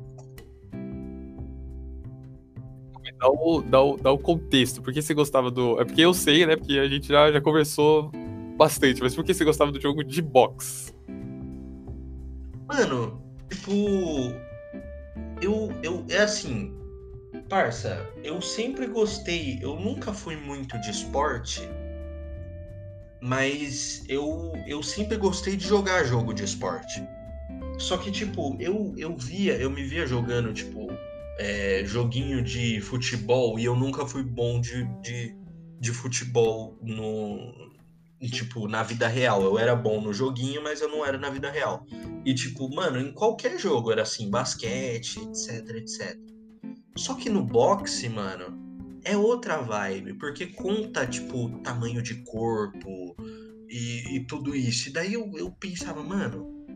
Dá o, dá, o, dá o contexto. Por que você gostava do. É porque eu sei, né? Porque a gente já, já conversou bastante. Mas por que você gostava do jogo de boxe? Mano, tipo. eu, eu. É assim. Parça, eu sempre gostei. Eu nunca fui muito de esporte. Mas eu, eu sempre gostei de jogar jogo de esporte. Só que, tipo, eu, eu via, eu me via jogando, tipo, é, joguinho de futebol e eu nunca fui bom de, de, de futebol no, tipo, na vida real. Eu era bom no joguinho, mas eu não era na vida real. E, tipo, mano, em qualquer jogo era assim, basquete, etc, etc. Só que no boxe, mano, é outra vibe, porque conta, tipo, tamanho de corpo e, e tudo isso. E daí eu, eu pensava, mano,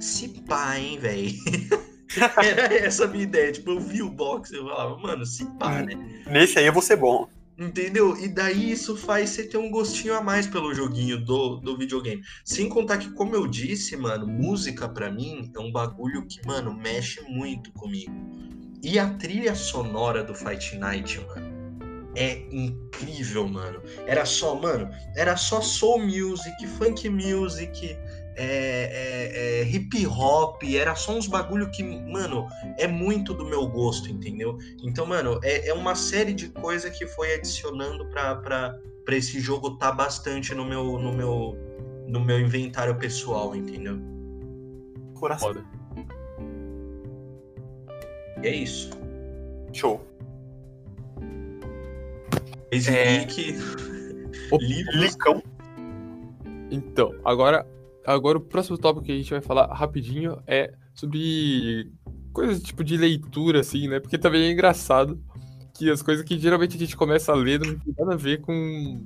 se pá, hein, velho. Era essa a minha ideia. Tipo, eu vi o boxe e eu falava, mano, se pá, né? Nesse aí eu vou ser bom. Entendeu? E daí isso faz você ter um gostinho a mais pelo joguinho do, do videogame. Sem contar que, como eu disse, mano, música para mim é um bagulho que, mano, mexe muito comigo. E a trilha sonora do Fight Night, mano, é incrível, mano. Era só, mano, era só soul music, funk music, é, é, é, hip hop, era só uns bagulho que, mano, é muito do meu gosto, entendeu? Então, mano, é, é uma série de coisas que foi adicionando pra, pra, pra esse jogo tá bastante no meu, no meu, no meu inventário pessoal, entendeu? Coração. Foda. E é isso. Show. Basic É. Livros. Licão. Então, agora, agora o próximo tópico que a gente vai falar rapidinho é sobre coisas tipo de leitura, assim, né? Porque também é engraçado que as coisas que geralmente a gente começa a ler não tem nada a ver com.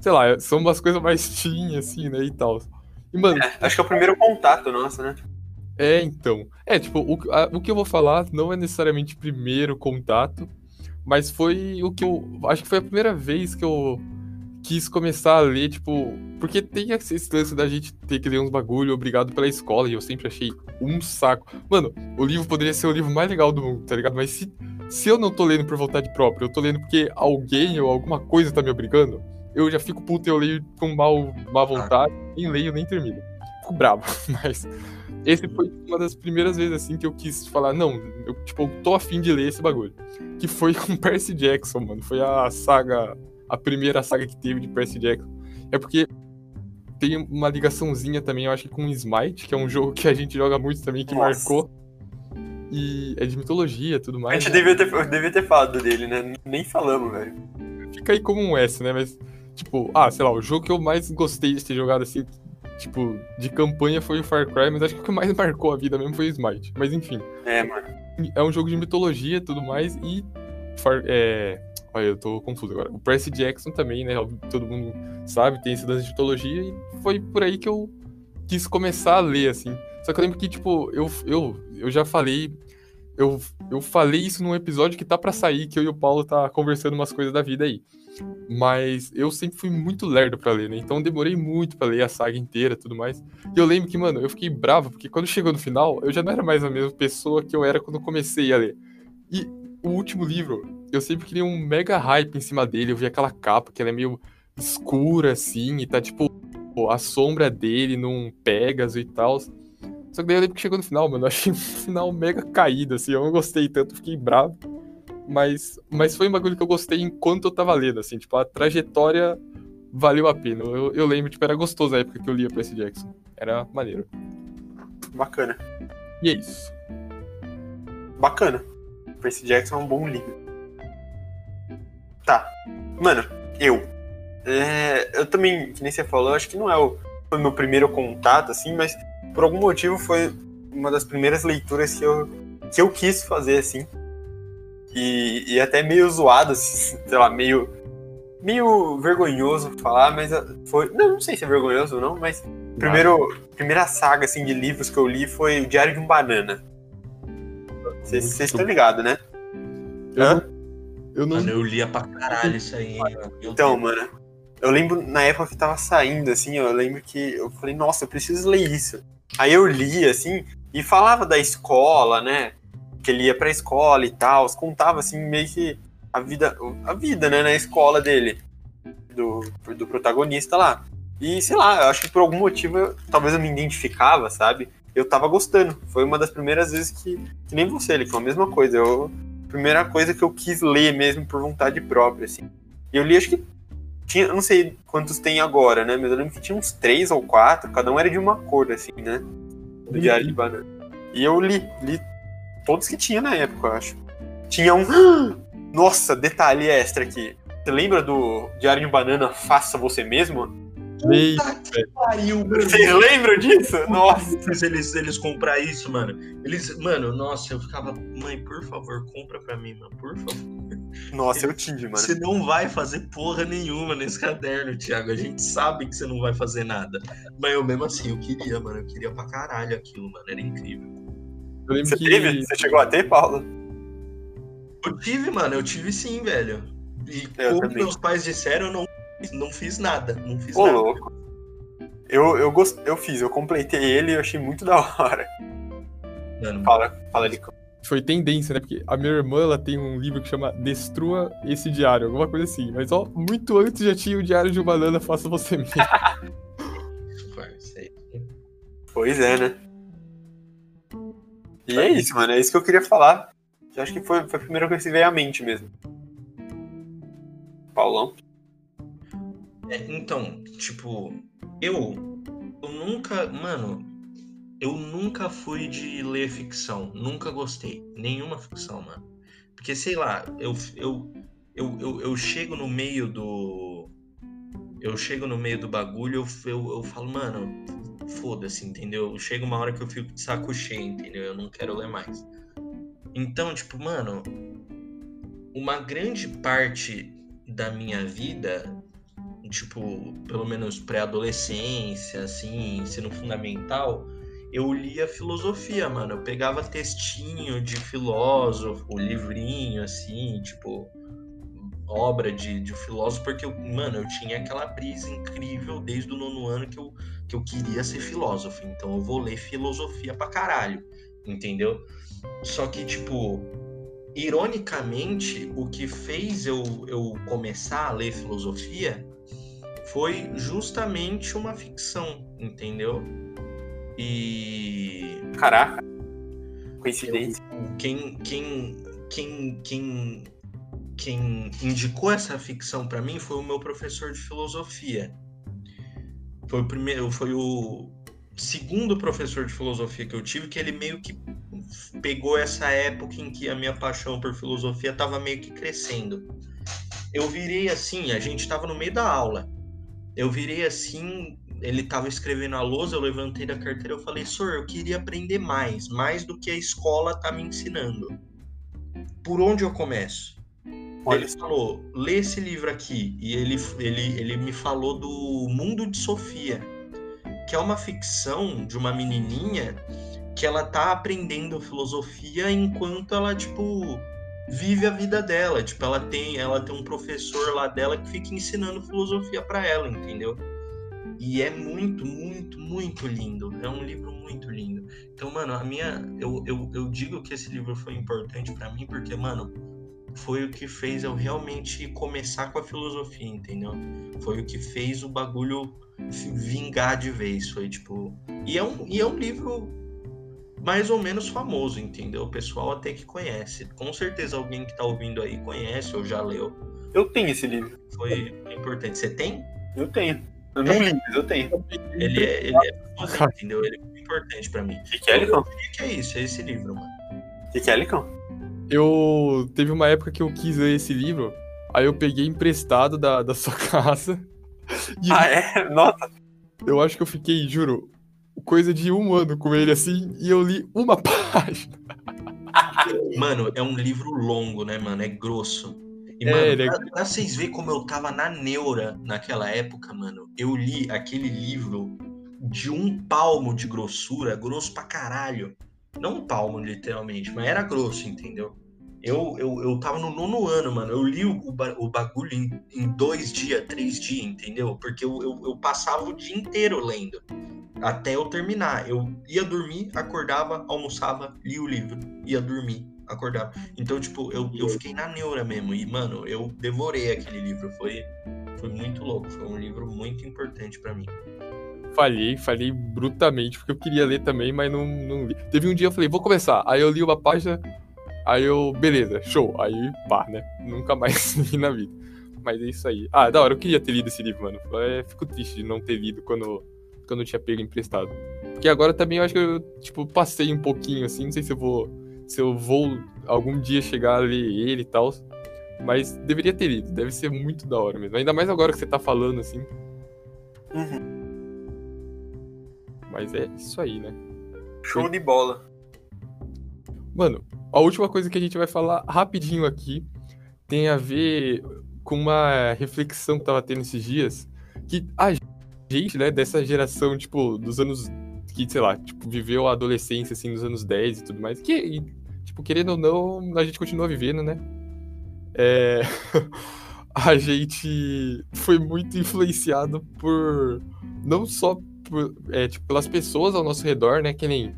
Sei lá, são umas coisas mais teen, assim, né? E tal. E, mano, É, acho que é o primeiro contato nosso, né? É, então. É, tipo, o, a- o que eu vou falar não é necessariamente primeiro contato, mas foi o que eu. Acho que foi a primeira vez que eu quis começar a ler, tipo. Porque tem esse lance da gente ter que ler uns bagulho obrigado pela escola, e eu sempre achei um saco. Mano, o livro poderia ser o livro mais legal do mundo, tá ligado? Mas se, se eu não tô lendo por vontade própria, eu tô lendo porque alguém ou alguma coisa tá me obrigando, eu já fico puto e eu leio com mal, má vontade, nem leio, nem termino. Fico bravo, mas. Esse foi uma das primeiras vezes assim que eu quis falar, não, eu tipo, eu tô afim de ler esse bagulho. Que foi com Percy Jackson, mano. Foi a saga, a primeira saga que teve de Percy Jackson. É porque tem uma ligaçãozinha também, eu acho que com Smite, que é um jogo que a gente joga muito também, que Nossa. marcou. E é de mitologia e tudo A mais. gente né? devia ter, devia ter falado dele, né? Nem falamos, velho. Fica aí como um S, né? Mas, tipo, ah, sei lá, o jogo que eu mais gostei de ter jogado assim, tipo, de campanha foi o Far Cry, mas acho que o que mais marcou a vida mesmo foi o Smite. Mas enfim. É, mano. é um jogo de mitologia e tudo mais, e. Far- é, olha, eu tô confuso agora. O Percy Jackson também, né? Todo mundo sabe, tem esse lance de mitologia, e foi por aí que eu quis começar a ler, assim. Só que eu lembro que, tipo, eu, eu, eu já falei. Eu, eu falei isso num episódio que tá pra sair, que eu e o Paulo tá conversando umas coisas da vida aí. Mas eu sempre fui muito lerdo pra ler, né? Então demorei muito pra ler a saga inteira tudo mais. E eu lembro que, mano, eu fiquei bravo, porque quando chegou no final, eu já não era mais a mesma pessoa que eu era quando comecei a ler. E o último livro, eu sempre queria um mega hype em cima dele. Eu vi aquela capa que ela é meio escura assim, e tá tipo a sombra dele num Pegasus e tal. Só que daí eu lembro que chegou no final, mano, eu achei um final mega caído, assim, eu não gostei tanto, fiquei bravo. Mas, mas foi um bagulho que eu gostei enquanto eu tava lendo, assim, tipo, a trajetória valeu a pena. Eu, eu lembro, tipo, era gostoso a época que eu lia Percy Jackson. Era maneiro. Bacana. E é isso. Bacana. Percy Jackson é um bom livro. Tá. Mano, eu. É, eu também, que nem você falou, acho que não é o foi meu primeiro contato, assim, mas por algum motivo foi uma das primeiras leituras que eu, que eu quis fazer, assim. E, e até meio zoado, assim, sei lá, meio. meio vergonhoso falar, mas foi. Não, não sei se é vergonhoso ou não, mas. Primeiro, primeira saga assim, de livros que eu li foi O Diário de um Banana. Vocês estão ligados, né? Hã? Eu não Mano, eu lia pra caralho isso aí, Então, Deus. mano, eu lembro na época que tava saindo, assim, eu lembro que eu falei, nossa, eu preciso ler isso. Aí eu li, assim, e falava da escola, né? Que ele ia pra escola e tal, contava, assim, meio que a vida, a vida, né, na escola dele, do, do protagonista lá. E, sei lá, eu acho que por algum motivo, eu- talvez eu me identificava, sabe? eu tava gostando. Foi uma das primeiras vezes que, que nem você, ele foi a mesma coisa. Eu, primeira coisa que eu quis ler mesmo por vontade própria, assim. Eu li, acho que tinha, não sei quantos tem agora, né? Mas eu lembro que tinha uns três ou quatro, cada um era de uma cor, assim, né? Do Diário de Banana. E eu li, li todos que tinha na época, eu acho. Tinha um. Nossa, detalhe extra aqui. Você lembra do Diário de Banana Faça Você Mesmo? Puta que pariu, mano. Vocês lembram disso? Nossa. Se eles, eles comprar isso, mano. Eles, mano, nossa, eu ficava, mãe, por favor, compra pra mim, mano, por favor. Nossa, eu tive, mano. Você não vai fazer porra nenhuma nesse caderno, Thiago. A gente sabe que você não vai fazer nada. Mas eu mesmo assim, eu queria, mano. Eu queria pra caralho aquilo, mano. Era incrível. Você que. teve? Você chegou a ter, Paulo? Eu tive, mano, eu tive sim, velho. E Eu como também. meus pais disseram, eu não, não fiz nada. Não fiz Ô, nada. louco. Eu, eu, gost... eu fiz, eu completei ele e eu achei muito da hora. Mano, Fala, fala ali. Foi tendência, né? Porque a minha irmã ela tem um livro que chama Destrua esse Diário, alguma coisa assim. Mas ó, muito antes já tinha o Diário de uma Banana, faça você mesmo. Pois é, né? E é isso, mano. É isso que eu queria falar. Eu acho que foi, foi a primeira coisa que veio à mente mesmo. Paulão. É, então, tipo, eu, eu nunca, mano, eu nunca fui de ler ficção, nunca gostei, nenhuma ficção, mano. Porque, sei lá, eu, eu, eu, eu, eu chego no meio do. Eu chego no meio do bagulho, eu, eu, eu falo, mano, foda-se, entendeu? Chega uma hora que eu fico de saco cheio, entendeu? Eu não quero ler mais. Então, tipo, mano, uma grande parte da minha vida tipo, pelo menos pré-adolescência, assim, ensino fundamental, eu lia filosofia, mano. Eu pegava textinho de filósofo, livrinho, assim, tipo, obra de, de filósofo, porque, mano, eu tinha aquela brisa incrível desde o nono ano que eu, que eu queria ser filósofo. Então eu vou ler filosofia pra caralho, entendeu? Só que, tipo, ironicamente, o que fez eu, eu começar a ler filosofia foi justamente uma ficção, entendeu? E Caraca. Coincidência. quem quem quem quem quem indicou essa ficção para mim foi o meu professor de filosofia. Foi o primeiro, foi o segundo professor de filosofia que eu tive que ele meio que pegou essa época em que a minha paixão por filosofia estava meio que crescendo. Eu virei assim, a gente estava no meio da aula. Eu virei assim, ele estava escrevendo a lousa, eu levantei da carteira, eu falei, senhor, eu queria aprender mais, mais do que a escola tá me ensinando. Por onde eu começo? Olha ele falou, lê esse livro aqui. E ele, ele, ele me falou do Mundo de Sofia, que é uma ficção de uma menininha que ela tá aprendendo filosofia enquanto ela, tipo, vive a vida dela. Tipo, ela tem, ela tem um professor lá dela que fica ensinando filosofia para ela, entendeu? E é muito, muito, muito lindo. É um livro muito lindo. Então, mano, a minha. Eu, eu, eu digo que esse livro foi importante para mim porque, mano, foi o que fez eu realmente começar com a filosofia, entendeu? Foi o que fez o bagulho vingar de vez. Foi tipo. E é um, e é um livro mais ou menos famoso, entendeu? O pessoal até que conhece. Com certeza alguém que tá ouvindo aí conhece ou já leu. Eu tenho esse livro. Foi importante. Você tem? Eu tenho. Eu não li, mas eu tenho. Ele é, ele é famoso, entendeu? Ele é importante pra mim. O que, que é, Licão? O que, que é isso? É esse livro, mano. O que, que é, Licão? Eu. Teve uma época que eu quis ler esse livro, aí eu peguei emprestado da, da sua casa. E Ah, é? Nossa. eu acho que eu fiquei, juro, coisa de um ano com ele assim, e eu li uma página. Mano, é um livro longo, né, mano? É grosso. E, É, mano, ele é- pra, pra vocês verem como eu tava na neura naquela época, mano, eu li aquele livro de um palmo de grossura, grosso pra caralho. Não um palmo, literalmente, mas era grosso, entendeu? Eu, eu, eu tava no nono ano, mano. Eu li o, o ba- o bagulho em, em dois dias, três dias, entendeu? Porque eu, eu, eu passava o dia inteiro lendo. Até eu terminar. Eu ia dormir, acordava, almoçava, lia o livro, ia dormir, acordava. Então, tipo, eu, eu fiquei na neura mesmo. E, mano, eu devorei aquele livro. Foi, foi muito louco. Foi um livro muito importante pra mim. falhei, falhei brutamente, porque eu queria ler também, mas não, não li. Teve um dia eu falei, vou começar. Aí eu li uma página, aí eu, beleza, show. Aí pá, né? Nunca mais li na vida. Mas é isso aí. Ah, da hora, eu queria ter lido esse livro, mano. É, fico triste de não ter lido quando, quando eu tinha pego emprestado. Porque agora também eu acho que eu, tipo, passei um pouquinho, assim, não sei se eu vou. Se eu vou algum dia chegar a ler ele e tal. Mas deveria ter lido, deve ser muito da hora mesmo. Ainda mais agora que você tá falando, assim. Uhum. Mas é isso aí, né? Show de bola. Mano, a última coisa que a gente vai falar rapidinho aqui tem a ver com uma reflexão que tava tendo esses dias. Que a gente, né, dessa geração, tipo, dos anos. Que, sei lá, tipo, viveu a adolescência, assim, nos anos 10 e tudo mais. Que, e, tipo, querendo ou não, a gente continua vivendo, né? É. a gente foi muito influenciado por. Não só por, é, tipo, pelas pessoas ao nosso redor, né? Que nem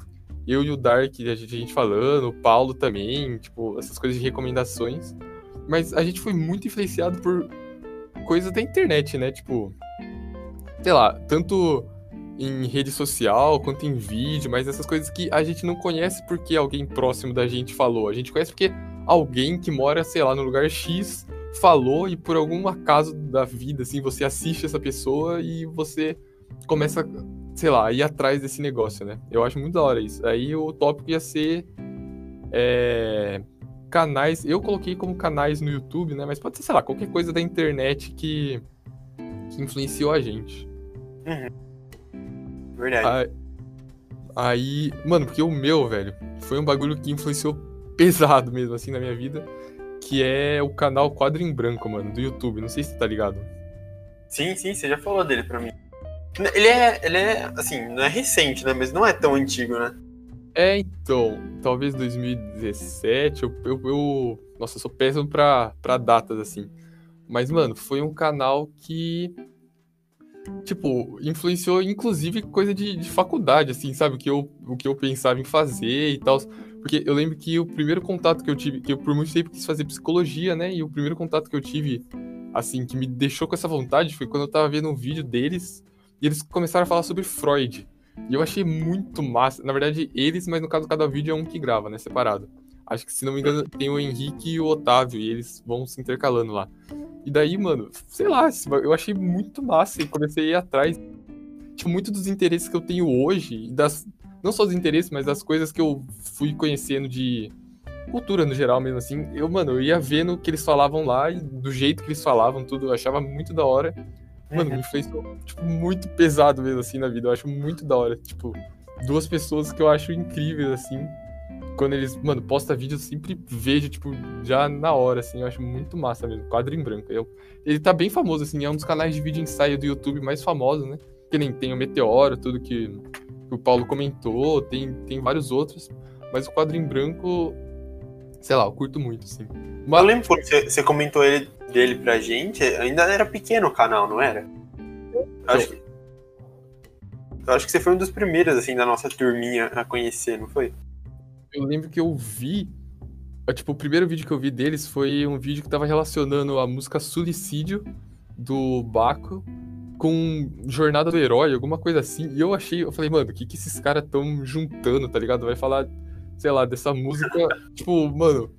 eu e o Dark, a gente, a gente falando, o Paulo também, tipo, essas coisas de recomendações. Mas a gente foi muito influenciado por coisas da internet, né? Tipo, sei lá, tanto em rede social quanto em vídeo, mas essas coisas que a gente não conhece porque alguém próximo da gente falou. A gente conhece porque alguém que mora, sei lá, no lugar X falou e por algum acaso da vida, assim, você assiste essa pessoa e você começa, sei lá, ir atrás desse negócio, né? Eu acho muito da hora isso. Aí o tópico ia ser é, canais. Eu coloquei como canais no YouTube, né? Mas pode ser, sei lá, qualquer coisa da internet que, que influenciou a gente. Uhum. Verdade. Aí, aí, mano, porque o meu, velho, foi um bagulho que influenciou pesado mesmo, assim, na minha vida. Que é o canal Quadro em Branco, mano, do YouTube. Não sei se você tá ligado. Sim, sim, você já falou dele pra mim. Ele é, ele é, assim, não é recente, né? Mas não é tão antigo, né? É, então, talvez 2017, eu, eu, eu nossa, eu sou péssimo pra, pra datas, assim. Mas, mano, foi um canal que, tipo, influenciou, inclusive, coisa de, de faculdade, assim, sabe? O que, eu, o que eu pensava em fazer e tal. Porque eu lembro que o primeiro contato que eu tive, que eu por muito tempo quis fazer psicologia, né? E o primeiro contato que eu tive, assim, que me deixou com essa vontade foi quando eu tava vendo um vídeo deles e eles começaram a falar sobre Freud. E eu achei muito massa. Na verdade, eles, mas no caso, cada vídeo é um que grava, né? Separado. Acho que, se não me engano, tem o Henrique e o Otávio, e eles vão se intercalando lá. E daí, mano, sei lá, eu achei muito massa e comecei a ir atrás. Tipo, muito dos interesses que eu tenho hoje, das. Não só dos interesses, mas das coisas que eu fui conhecendo de cultura no geral mesmo assim. Eu, mano, eu ia vendo o que eles falavam lá e do jeito que eles falavam, tudo, eu achava muito da hora. Mano, me fez, tipo, muito pesado mesmo, assim, na vida. Eu acho muito da hora. Tipo, duas pessoas que eu acho incríveis, assim. Quando eles, mano, posta vídeo, eu sempre vejo, tipo, já na hora, assim. Eu acho muito massa mesmo. Quadro em branco. Eu, ele tá bem famoso, assim. É um dos canais de vídeo ensaio do YouTube mais famosos, né? Que nem tem o Meteoro, tudo que, que o Paulo comentou. Tem, tem vários outros. Mas o quadro em branco, sei lá, eu curto muito, assim. Mas... Eu lembro quando você, você comentou ele dele pra gente, ainda era pequeno o canal, não era? Eu acho, que, eu acho que você foi um dos primeiros, assim, da nossa turminha a conhecer, não foi? Eu lembro que eu vi. É, tipo, o primeiro vídeo que eu vi deles foi um vídeo que tava relacionando a música Suicídio do Baco com Jornada do Herói, alguma coisa assim. E eu achei, eu falei, mano, o que, que esses caras tão juntando, tá ligado? Vai falar, sei lá, dessa música. tipo, mano,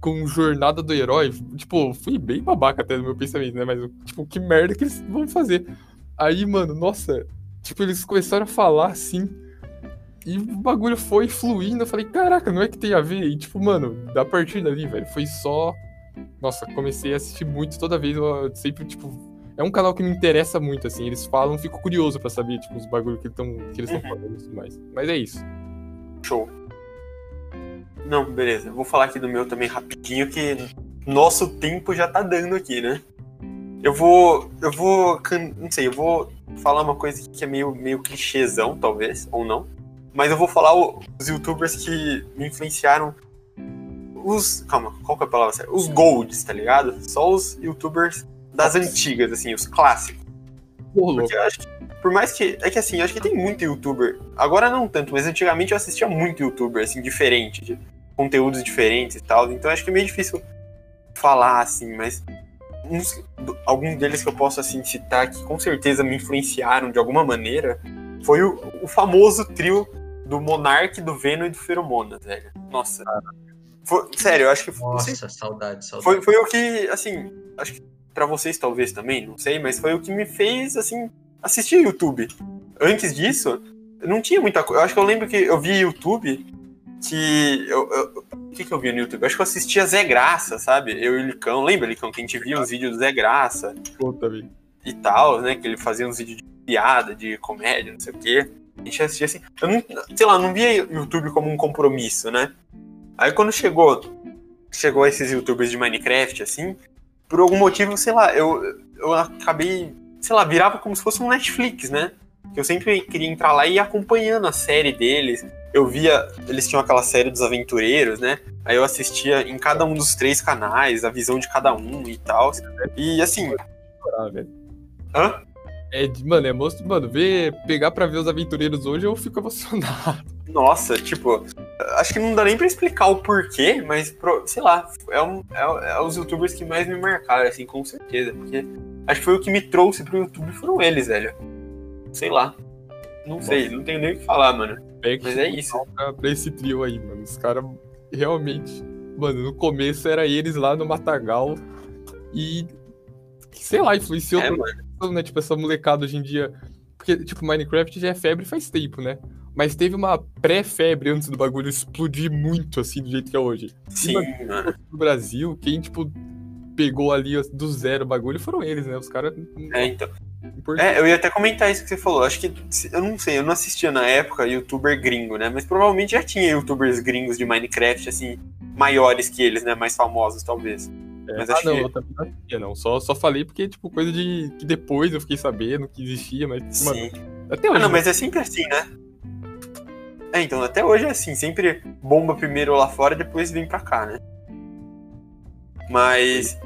com Jornada do Herói, tipo, fui bem babaca até no meu pensamento, né? Mas, tipo, que merda que eles vão fazer? Aí, mano, nossa, tipo, eles começaram a falar assim, e o bagulho foi fluindo. Eu falei, caraca, não é que tem a ver? E, tipo, mano, da partir dali, velho, foi só. Nossa, comecei a assistir muito toda vez, eu sempre, tipo. É um canal que me interessa muito, assim. Eles falam, fico curioso para saber, tipo, os bagulhos que, que eles estão uhum. falando e tudo mais. Mas é isso. Show. Não, beleza. Vou falar aqui do meu também rapidinho, que nosso tempo já tá dando aqui, né? Eu vou. Eu vou. Não sei, eu vou falar uma coisa que é meio, meio clichêzão, talvez, ou não. Mas eu vou falar os youtubers que me influenciaram. Os. Calma, qual que é a palavra certa? Os golds, tá ligado? Só os youtubers das antigas, assim, os clássicos. Porque eu acho que, por mais que. É que assim, eu acho que tem muito youtuber. Agora não tanto, mas antigamente eu assistia muito youtuber, assim, diferente, de conteúdos diferentes e tal. Então acho que é meio difícil falar, assim, mas. Uns, alguns deles que eu posso assim citar que com certeza me influenciaram de alguma maneira foi o, o famoso trio do Monark, do Venom e do Feromonas, velho. Nossa. Foi, sério, eu acho que. Nossa, saudade, saudade. Foi, foi o que, assim, acho que pra vocês talvez também, não sei, mas foi o que me fez, assim, assistir YouTube. Antes disso, não tinha muita coisa. Eu acho que eu lembro que eu vi YouTube que. Eu, eu, o que, que eu via no YouTube? Eu acho que eu assistia Zé Graça, sabe? Eu e o Licão. Lembra, Licão, que a gente via uns vídeos do Zé Graça Puta, e tal, né? Que ele fazia uns vídeos de piada, de comédia, não sei o quê. A gente assistia assim. Eu não, sei lá, não via YouTube como um compromisso, né? Aí quando chegou, chegou esses youtubers de Minecraft, assim, por algum motivo, sei lá, eu, eu acabei, sei lá, virava como se fosse um Netflix, né? Que eu sempre queria entrar lá e ir acompanhando a série deles. Eu via, eles tinham aquela série dos aventureiros, né? Aí eu assistia em cada um dos três canais, a visão de cada um e tal. E assim, hã? É, mano, é monstro. Mano, ver, pegar pra ver os aventureiros hoje, eu fico emocionado. Nossa, tipo, acho que não dá nem pra explicar o porquê, mas, sei lá, é, um, é, é os youtubers que mais me marcaram, assim, com certeza. Porque acho que foi o que me trouxe pro YouTube, foram eles, velho. Sei lá. Não sei, não tenho nem o que falar, mano. Mas é isso. Pra, pra esse trio aí, mano. Os caras realmente. Mano, no começo era eles lá no Matagal e. Sei lá, influenciou É, mundo, né? Tipo, essa molecada hoje em dia. Porque, tipo, Minecraft já é febre faz tempo, né? Mas teve uma pré-febre antes do bagulho explodir muito, assim, do jeito que é hoje. Sim, mano. No Brasil, quem, tipo, pegou ali do zero o bagulho foram eles, né? Os caras. É, então. Importantes. É, eu ia até comentar isso que você falou. Acho que, eu não sei, eu não assistia na época youtuber gringo, né? Mas provavelmente já tinha youtubers gringos de Minecraft, assim, maiores que eles, né? Mais famosos, talvez. É, Mas ah, acho não, que- eu também não assistia, não. Só, só falei porque, tipo, coisa de. que depois eu fiquei sabendo que existia, mas, mano, Sim. até hoje. Ah, não, né? mas é sempre assim, né? É, então, até hoje é assim, sempre bomba primeiro lá fora e depois vem pra cá, né? Mas,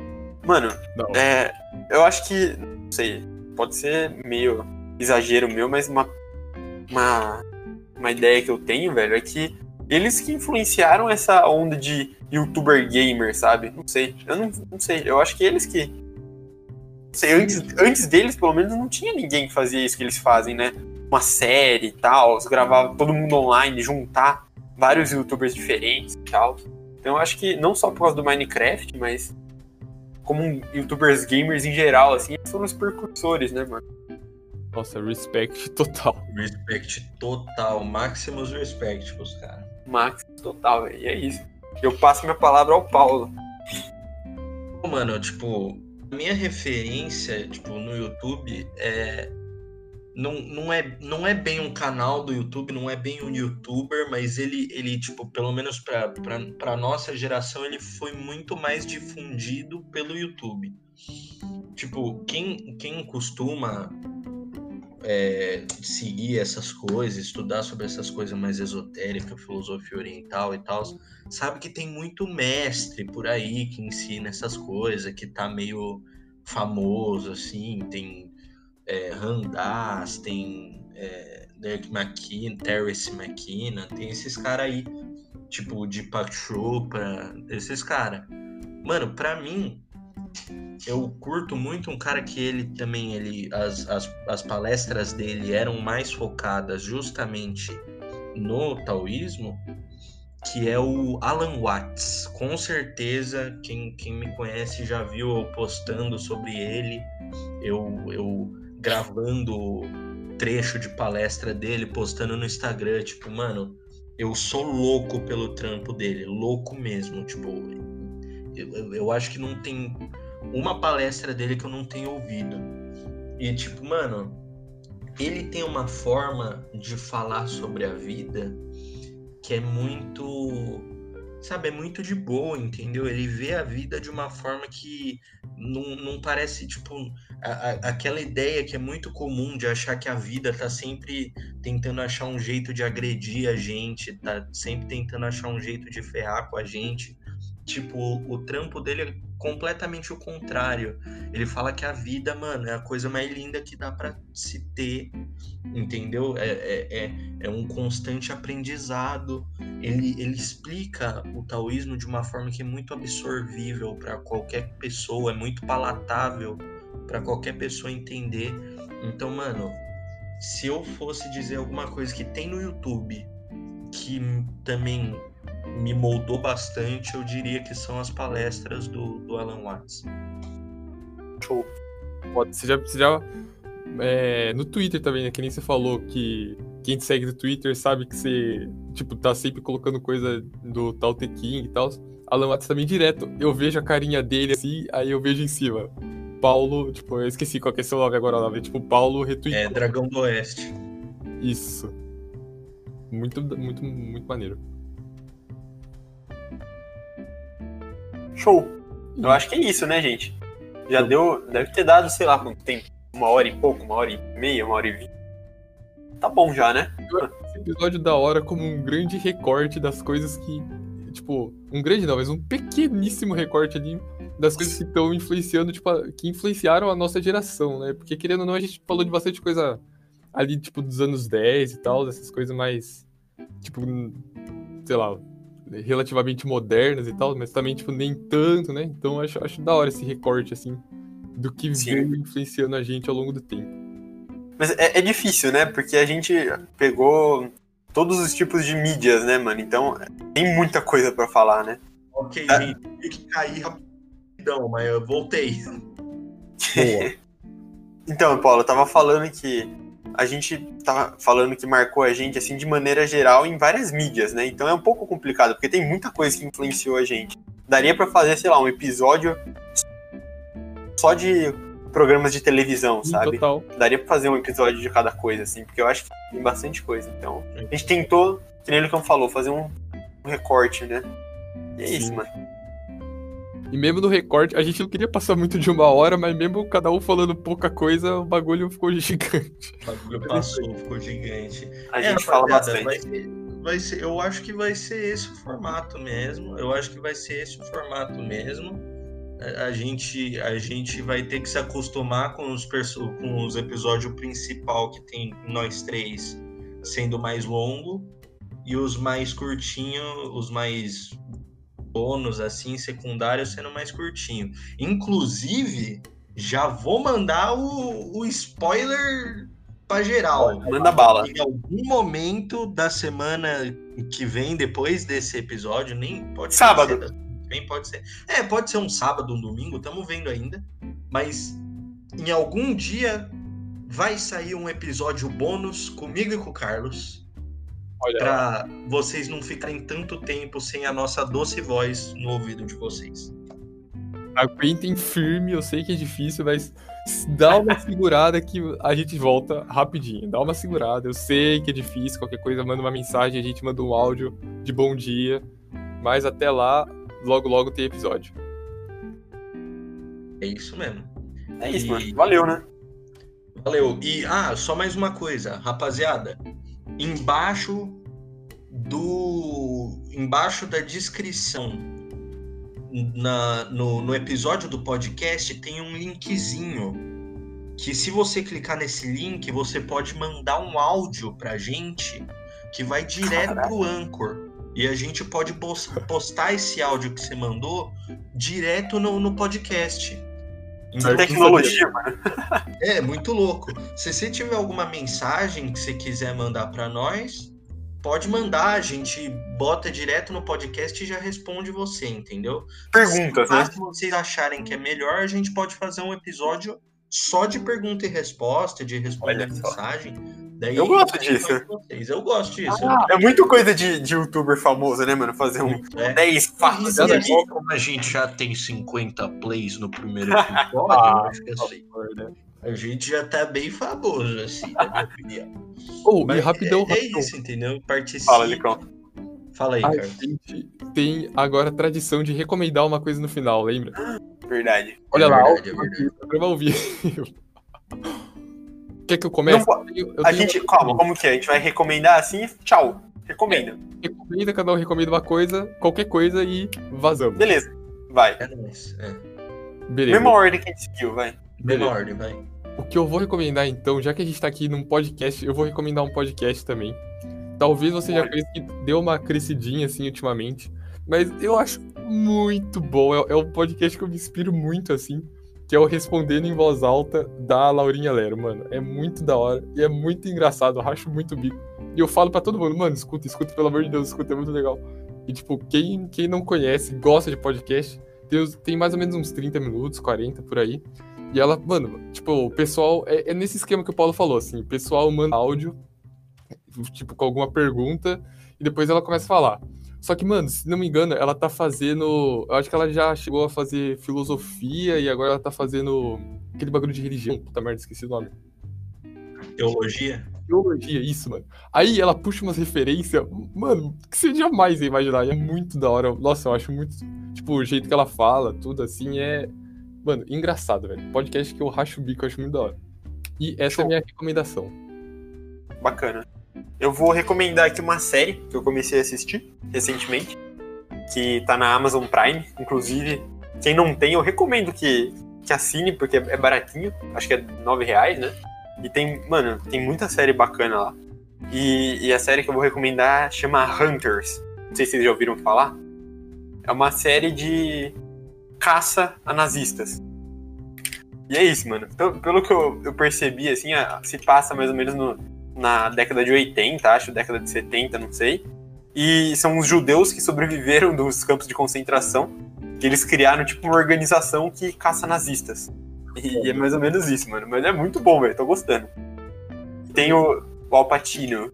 mano, Não. é, eu acho que, não sei, pode ser meio exagero meu, mas uma, uma, uma ideia que eu tenho, velho, é que eles que influenciaram essa onda de youtuber gamer, sabe? Não sei, eu não, não sei, eu acho que eles que. Não sei, antes, antes deles, pelo menos, não tinha ninguém que fazia isso que eles fazem, né? Uma série e tal, gravava todo mundo online, juntar vários youtubers diferentes e tal. Então eu acho que não só por causa do Minecraft, mas como um youtubers gamers em geral, assim, eles foram os precursores, né, mano? Nossa, respect total. Respect total, máximos respect pros caras. Max total, velho. E é isso. Eu passo minha palavra ao Paulo. Mano, tipo, a minha referência, tipo, no YouTube é. Não, não, é, não é bem um canal do YouTube, não é bem um youtuber, mas ele, ele tipo, pelo menos pra nossa geração, ele foi muito mais difundido pelo YouTube. Tipo, quem, quem costuma é, seguir essas coisas, estudar sobre essas coisas mais esotéricas, filosofia oriental e tal, sabe que tem muito mestre por aí que ensina essas coisas, que tá meio famoso, assim, tem é, tem é, Derek McKinnon, Terence McKinnon, tem esses caras aí, tipo Deepak Chopra, esses caras. Mano, pra mim, eu curto muito um cara que ele também, ele, as, as, as palestras dele eram mais focadas justamente no taoísmo, que é o Alan Watts. Com certeza, quem, quem me conhece já viu eu postando sobre ele, eu, eu gravando trecho de palestra dele, postando no Instagram, tipo, mano, eu sou louco pelo trampo dele, louco mesmo, tipo, eu, eu, acho que não tem uma palestra dele que eu não tenho ouvido. E tipo, mano, ele tem uma forma de falar sobre a vida que é muito, sabe, é muito de boa, entendeu? Ele vê a vida de uma forma que não, não parece, tipo, a, a, aquela ideia que é muito comum de achar que a vida tá sempre tentando achar um jeito de agredir a gente, tá sempre tentando achar um jeito de ferrar com a gente. Tipo, o, trampo dele é completamente o contrário. Ele fala que a vida, mano, é a coisa mais linda que dá para se ter, entendeu? É, é, é, é, um constante aprendizado. Ele, ele explica o taoísmo de uma forma que é muito absorvível para qualquer pessoa, é muito palatável para qualquer pessoa entender. Então, mano, se eu fosse dizer alguma coisa que tem no YouTube que também me moldou bastante, eu diria que são as palestras do, do Alan Watts. Show. Você já, você já é, no Twitter também, né? Que nem você falou que quem te segue no Twitter sabe que você, tipo, tá sempre colocando coisa do tal The King e tal. Alan Watts também direto. Eu vejo a carinha dele assim, aí eu vejo em cima. Paulo, tipo, eu esqueci qual que é seu nome agora, nome. Tipo, Paulo retweetou. É, Dragão do Oeste. Isso. Muito, muito, muito maneiro. Show. Eu acho que é isso, né, gente? Já deu. Deve ter dado, sei lá, quanto tempo. Uma hora e pouco, uma hora e meia, uma hora e vinte. Tá bom já, né? Esse episódio da hora como um grande recorte das coisas que. Tipo, um grande não, mas um pequeníssimo recorte ali das coisas que estão influenciando, tipo, que influenciaram a nossa geração, né? Porque querendo ou não, a gente falou de bastante coisa ali, tipo, dos anos 10 e tal, dessas coisas mais. Tipo, sei lá, relativamente modernas e tal, mas também, tipo, nem tanto, né? Então acho, acho da hora esse recorte, assim, do que Sim. veio influenciando a gente ao longo do tempo. Mas é, é, difícil, né? Porque a gente pegou todos os tipos de mídias, né, mano? Então tem muita coisa para falar, né? Ok, é. gente, tive que cair rapidão, mas eu voltei. então, Paulo, eu tava falando que a gente tá falando que marcou a gente assim de maneira geral em várias mídias, né? Então é um pouco complicado, porque tem muita coisa que influenciou a gente. Daria para fazer, sei lá, um episódio só de programas de televisão, sabe? Total. Daria pra fazer um episódio de cada coisa, assim, porque eu acho que tem bastante coisa. Então, a gente tentou, que nem o Lucão falou, fazer um, um recorte, né? E é Sim. isso, mano. E mesmo no recorte, a gente não queria passar muito de uma hora, mas mesmo cada um falando pouca coisa, o bagulho ficou gigante. O bagulho passou, ficou gigante. A é, gente fala bastante. Vai ser, vai ser, eu acho que vai ser esse o formato mesmo. Eu acho que vai ser esse o formato mesmo. A, a gente, a gente vai ter que se acostumar com os, com os episódios principal que tem nós três sendo mais longo e os mais curtinhos, os mais bônus, assim, secundário, sendo mais curtinho. Inclusive, já vou mandar o, o spoiler pra geral. Manda bala. Em algum momento da semana que vem, depois desse episódio, nem pode Sábado. ser. Sábado. pode ser. É, pode ser um sábado, um domingo, estamos vendo ainda. Mas em algum dia vai sair um episódio bônus comigo e com o Carlos para vocês não ficarem tanto tempo sem a nossa doce voz no ouvido de vocês. Aguentem firme, eu sei que é difícil, mas dá uma segurada que a gente volta rapidinho. Dá uma segurada, eu sei que é difícil, qualquer coisa manda uma mensagem, a gente manda um áudio de bom dia, mas até lá, logo logo tem episódio. É isso mesmo. É isso, e... mano. Valeu, né? Valeu. E ah, só mais uma coisa, rapaziada embaixo do embaixo da descrição na, no, no episódio do podcast tem um linkzinho que se você clicar nesse link você pode mandar um áudio pra gente que vai direto Caraca. pro Anchor e a gente pode postar esse áudio que você mandou direto no, no podcast. Então, tecnologia, mano. É, muito louco. Se você tiver alguma mensagem que você quiser mandar para nós, pode mandar, a gente bota direto no podcast e já responde você, entendeu? Perguntas, né? Se vocês acharem que é melhor, a gente pode fazer um episódio só de pergunta e resposta, de responder mensagem. Daí, eu gosto disso. Eu gosto disso. Ah, é muito coisa de, de youtuber famoso, né, mano? Fazer um é. 10 fatos. E como a gente já tem 50 plays no primeiro episódio, ah, acho que é assim. A gente já tá bem famoso, assim, na minha opinião. Oh, Mas e rapidão, é, é isso, entendeu? Participa. Fala, Licão. Fala aí, cara. A gente tem agora a tradição de recomendar uma coisa no final, lembra? Verdade. Olha é lá, verdade, é verdade. programa ao vivo. Quer que eu comece? Não, eu, eu a gente, calma, como que é? A gente vai recomendar assim, tchau. Recomenda. É, recomenda, cada um recomenda uma coisa, qualquer coisa e vazamos. Beleza, vai. É nóis, é. Beleza. Mesma ordem que a gente seguiu, vai. Mesma ordem, vai. O que eu vou recomendar então, já que a gente tá aqui num podcast, eu vou recomendar um podcast também. Talvez você já conheça que deu uma crescidinha assim ultimamente, mas eu acho muito bom. É, é um podcast que eu me inspiro muito assim. Que é o Respondendo em Voz Alta da Laurinha Lero, mano. É muito da hora e é muito engraçado, eu racho muito bico. E eu falo pra todo mundo, mano, escuta, escuta, pelo amor de Deus, escuta, é muito legal. E, tipo, quem, quem não conhece, gosta de podcast, tem, tem mais ou menos uns 30 minutos, 40 por aí. E ela, mano, tipo, o pessoal. É, é, nesse esquema que o Paulo falou, assim: o pessoal manda áudio, tipo, com alguma pergunta, e depois ela começa a falar. Só que, mano, se não me engano, ela tá fazendo. Eu acho que ela já chegou a fazer filosofia e agora ela tá fazendo aquele bagulho de religião. Puta merda, esqueci o nome. Teologia? Teologia, isso, mano. Aí ela puxa umas referências, mano, que você jamais ia imaginar. E é muito da hora. Nossa, eu acho muito. Tipo, o jeito que ela fala, tudo assim, é. Mano, engraçado, velho. Podcast que eu racho o bico, eu acho muito da hora. E essa Show. é a minha recomendação. Bacana. Eu vou recomendar aqui uma série que eu comecei a assistir recentemente, que tá na Amazon Prime. Inclusive, quem não tem, eu recomendo que, que assine, porque é baratinho. Acho que é 9 reais, né? E tem, mano, tem muita série bacana lá. E, e, a série que eu vou recomendar chama Hunters. Não sei se vocês já ouviram falar. É uma série de caça a nazistas. E é isso, mano. Pelo, pelo que eu, eu percebi, assim, se passa mais ou menos no, na década de 80, acho, década de 70, não sei. E são os judeus que sobreviveram dos campos de concentração, que eles criaram, tipo, uma organização que caça nazistas. E é mais ou menos isso, mano. Mas é muito bom, velho. Tô gostando. Tem o, o Alpatino.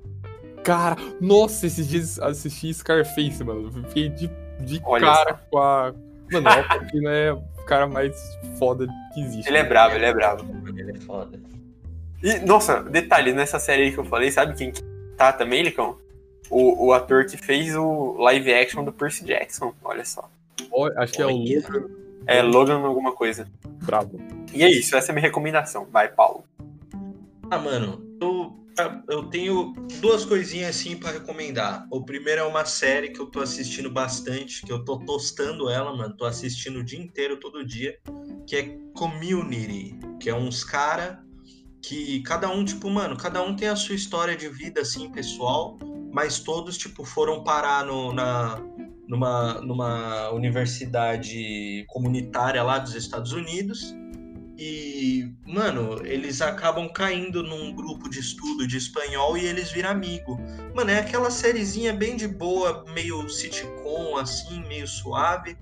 Cara, nossa, esses dias assisti Scarface, mano. Fiquei de, de cara só. com a. Mano, o Alpatino é o cara mais foda que existe. Ele é bravo, ele é bravo. Ele é foda. E, nossa, detalhe, nessa série aí que eu falei, sabe quem tá também, Licão? O, o ator que fez o live action do Percy Jackson, olha só. acho que é o Logan. É, Logan alguma coisa. Bravo. E é isso, essa é a minha recomendação. Vai, Paulo. Ah, mano, eu, eu tenho duas coisinhas assim para recomendar. O primeiro é uma série que eu tô assistindo bastante, que eu tô tostando ela, mano. Tô assistindo o dia inteiro, todo dia, que é Community, que é uns cara que cada um, tipo, mano, cada um tem a sua história de vida, assim, pessoal, mas todos, tipo, foram parar no, na, numa, numa universidade comunitária lá dos Estados Unidos e, mano, eles acabam caindo num grupo de estudo de espanhol e eles viram amigo. Mano, é aquela sériezinha bem de boa, meio sitcom, assim, meio suave.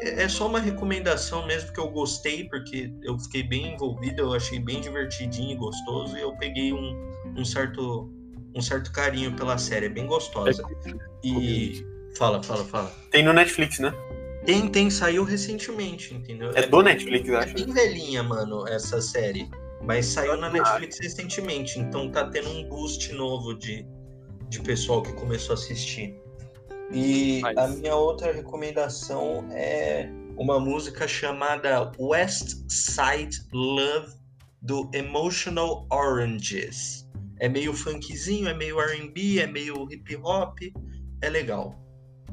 É, é só uma recomendação mesmo que eu gostei, porque eu fiquei bem envolvido, eu achei bem divertidinho e gostoso, e eu peguei um, um certo um certo carinho pela série, é bem gostosa. É e. Fala, fala, fala. Tem no Netflix, né? Tem, tem, saiu recentemente, entendeu? É, é do Netflix, é acho. É bem velhinha, mano, essa série. Mas saiu na Netflix recentemente, então tá tendo um boost novo de, de pessoal que começou a assistir. E Mas... a minha outra recomendação é uma música chamada West Side Love do Emotional Oranges. É meio funkzinho, é meio R&B, é meio hip hop, é legal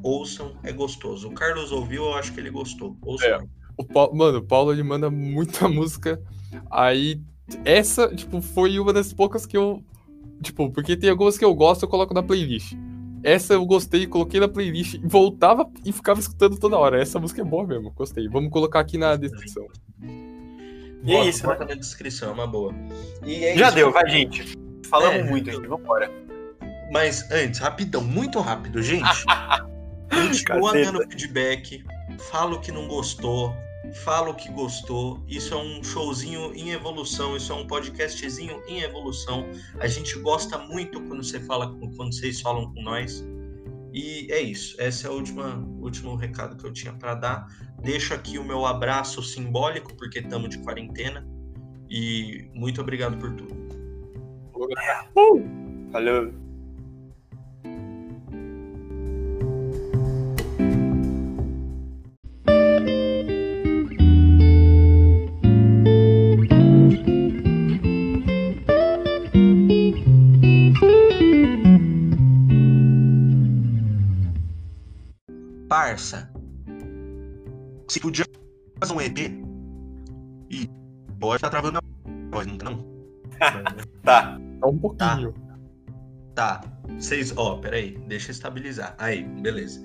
ouçam, é gostoso. O Carlos ouviu, eu acho que ele gostou. Ouçam. É. O Paulo, mano, o Paulo ele manda muita música. Aí, essa, tipo, foi uma das poucas que eu. Tipo, porque tem algumas que eu gosto, eu coloco na playlist. Essa eu gostei, coloquei na playlist, voltava e ficava escutando toda hora. Essa música é boa mesmo, gostei. Vamos colocar aqui na descrição. E é isso, bota né? na descrição, é uma boa. É Já isso, deu, vai, gente. Falamos é, muito aqui, vambora. Mas antes, rapidão, muito rápido, gente. Continua dando feedback, fala o que não gostou, fala o que gostou. Isso é um showzinho em evolução, isso é um podcastzinho em evolução. A gente gosta muito quando você fala, quando vocês falam com nós. E é isso. Esse é o último, último recado que eu tinha para dar. Deixo aqui o meu abraço simbólico, porque estamos de quarentena. E muito obrigado por tudo. Uh! Valeu. Parça, se podia fazer um EP e pode estar tá travando a voz, não tá não? tá. Tá um pouquinho. Tá. Tá. Vocês, ó, peraí, deixa eu estabilizar. Aí, beleza.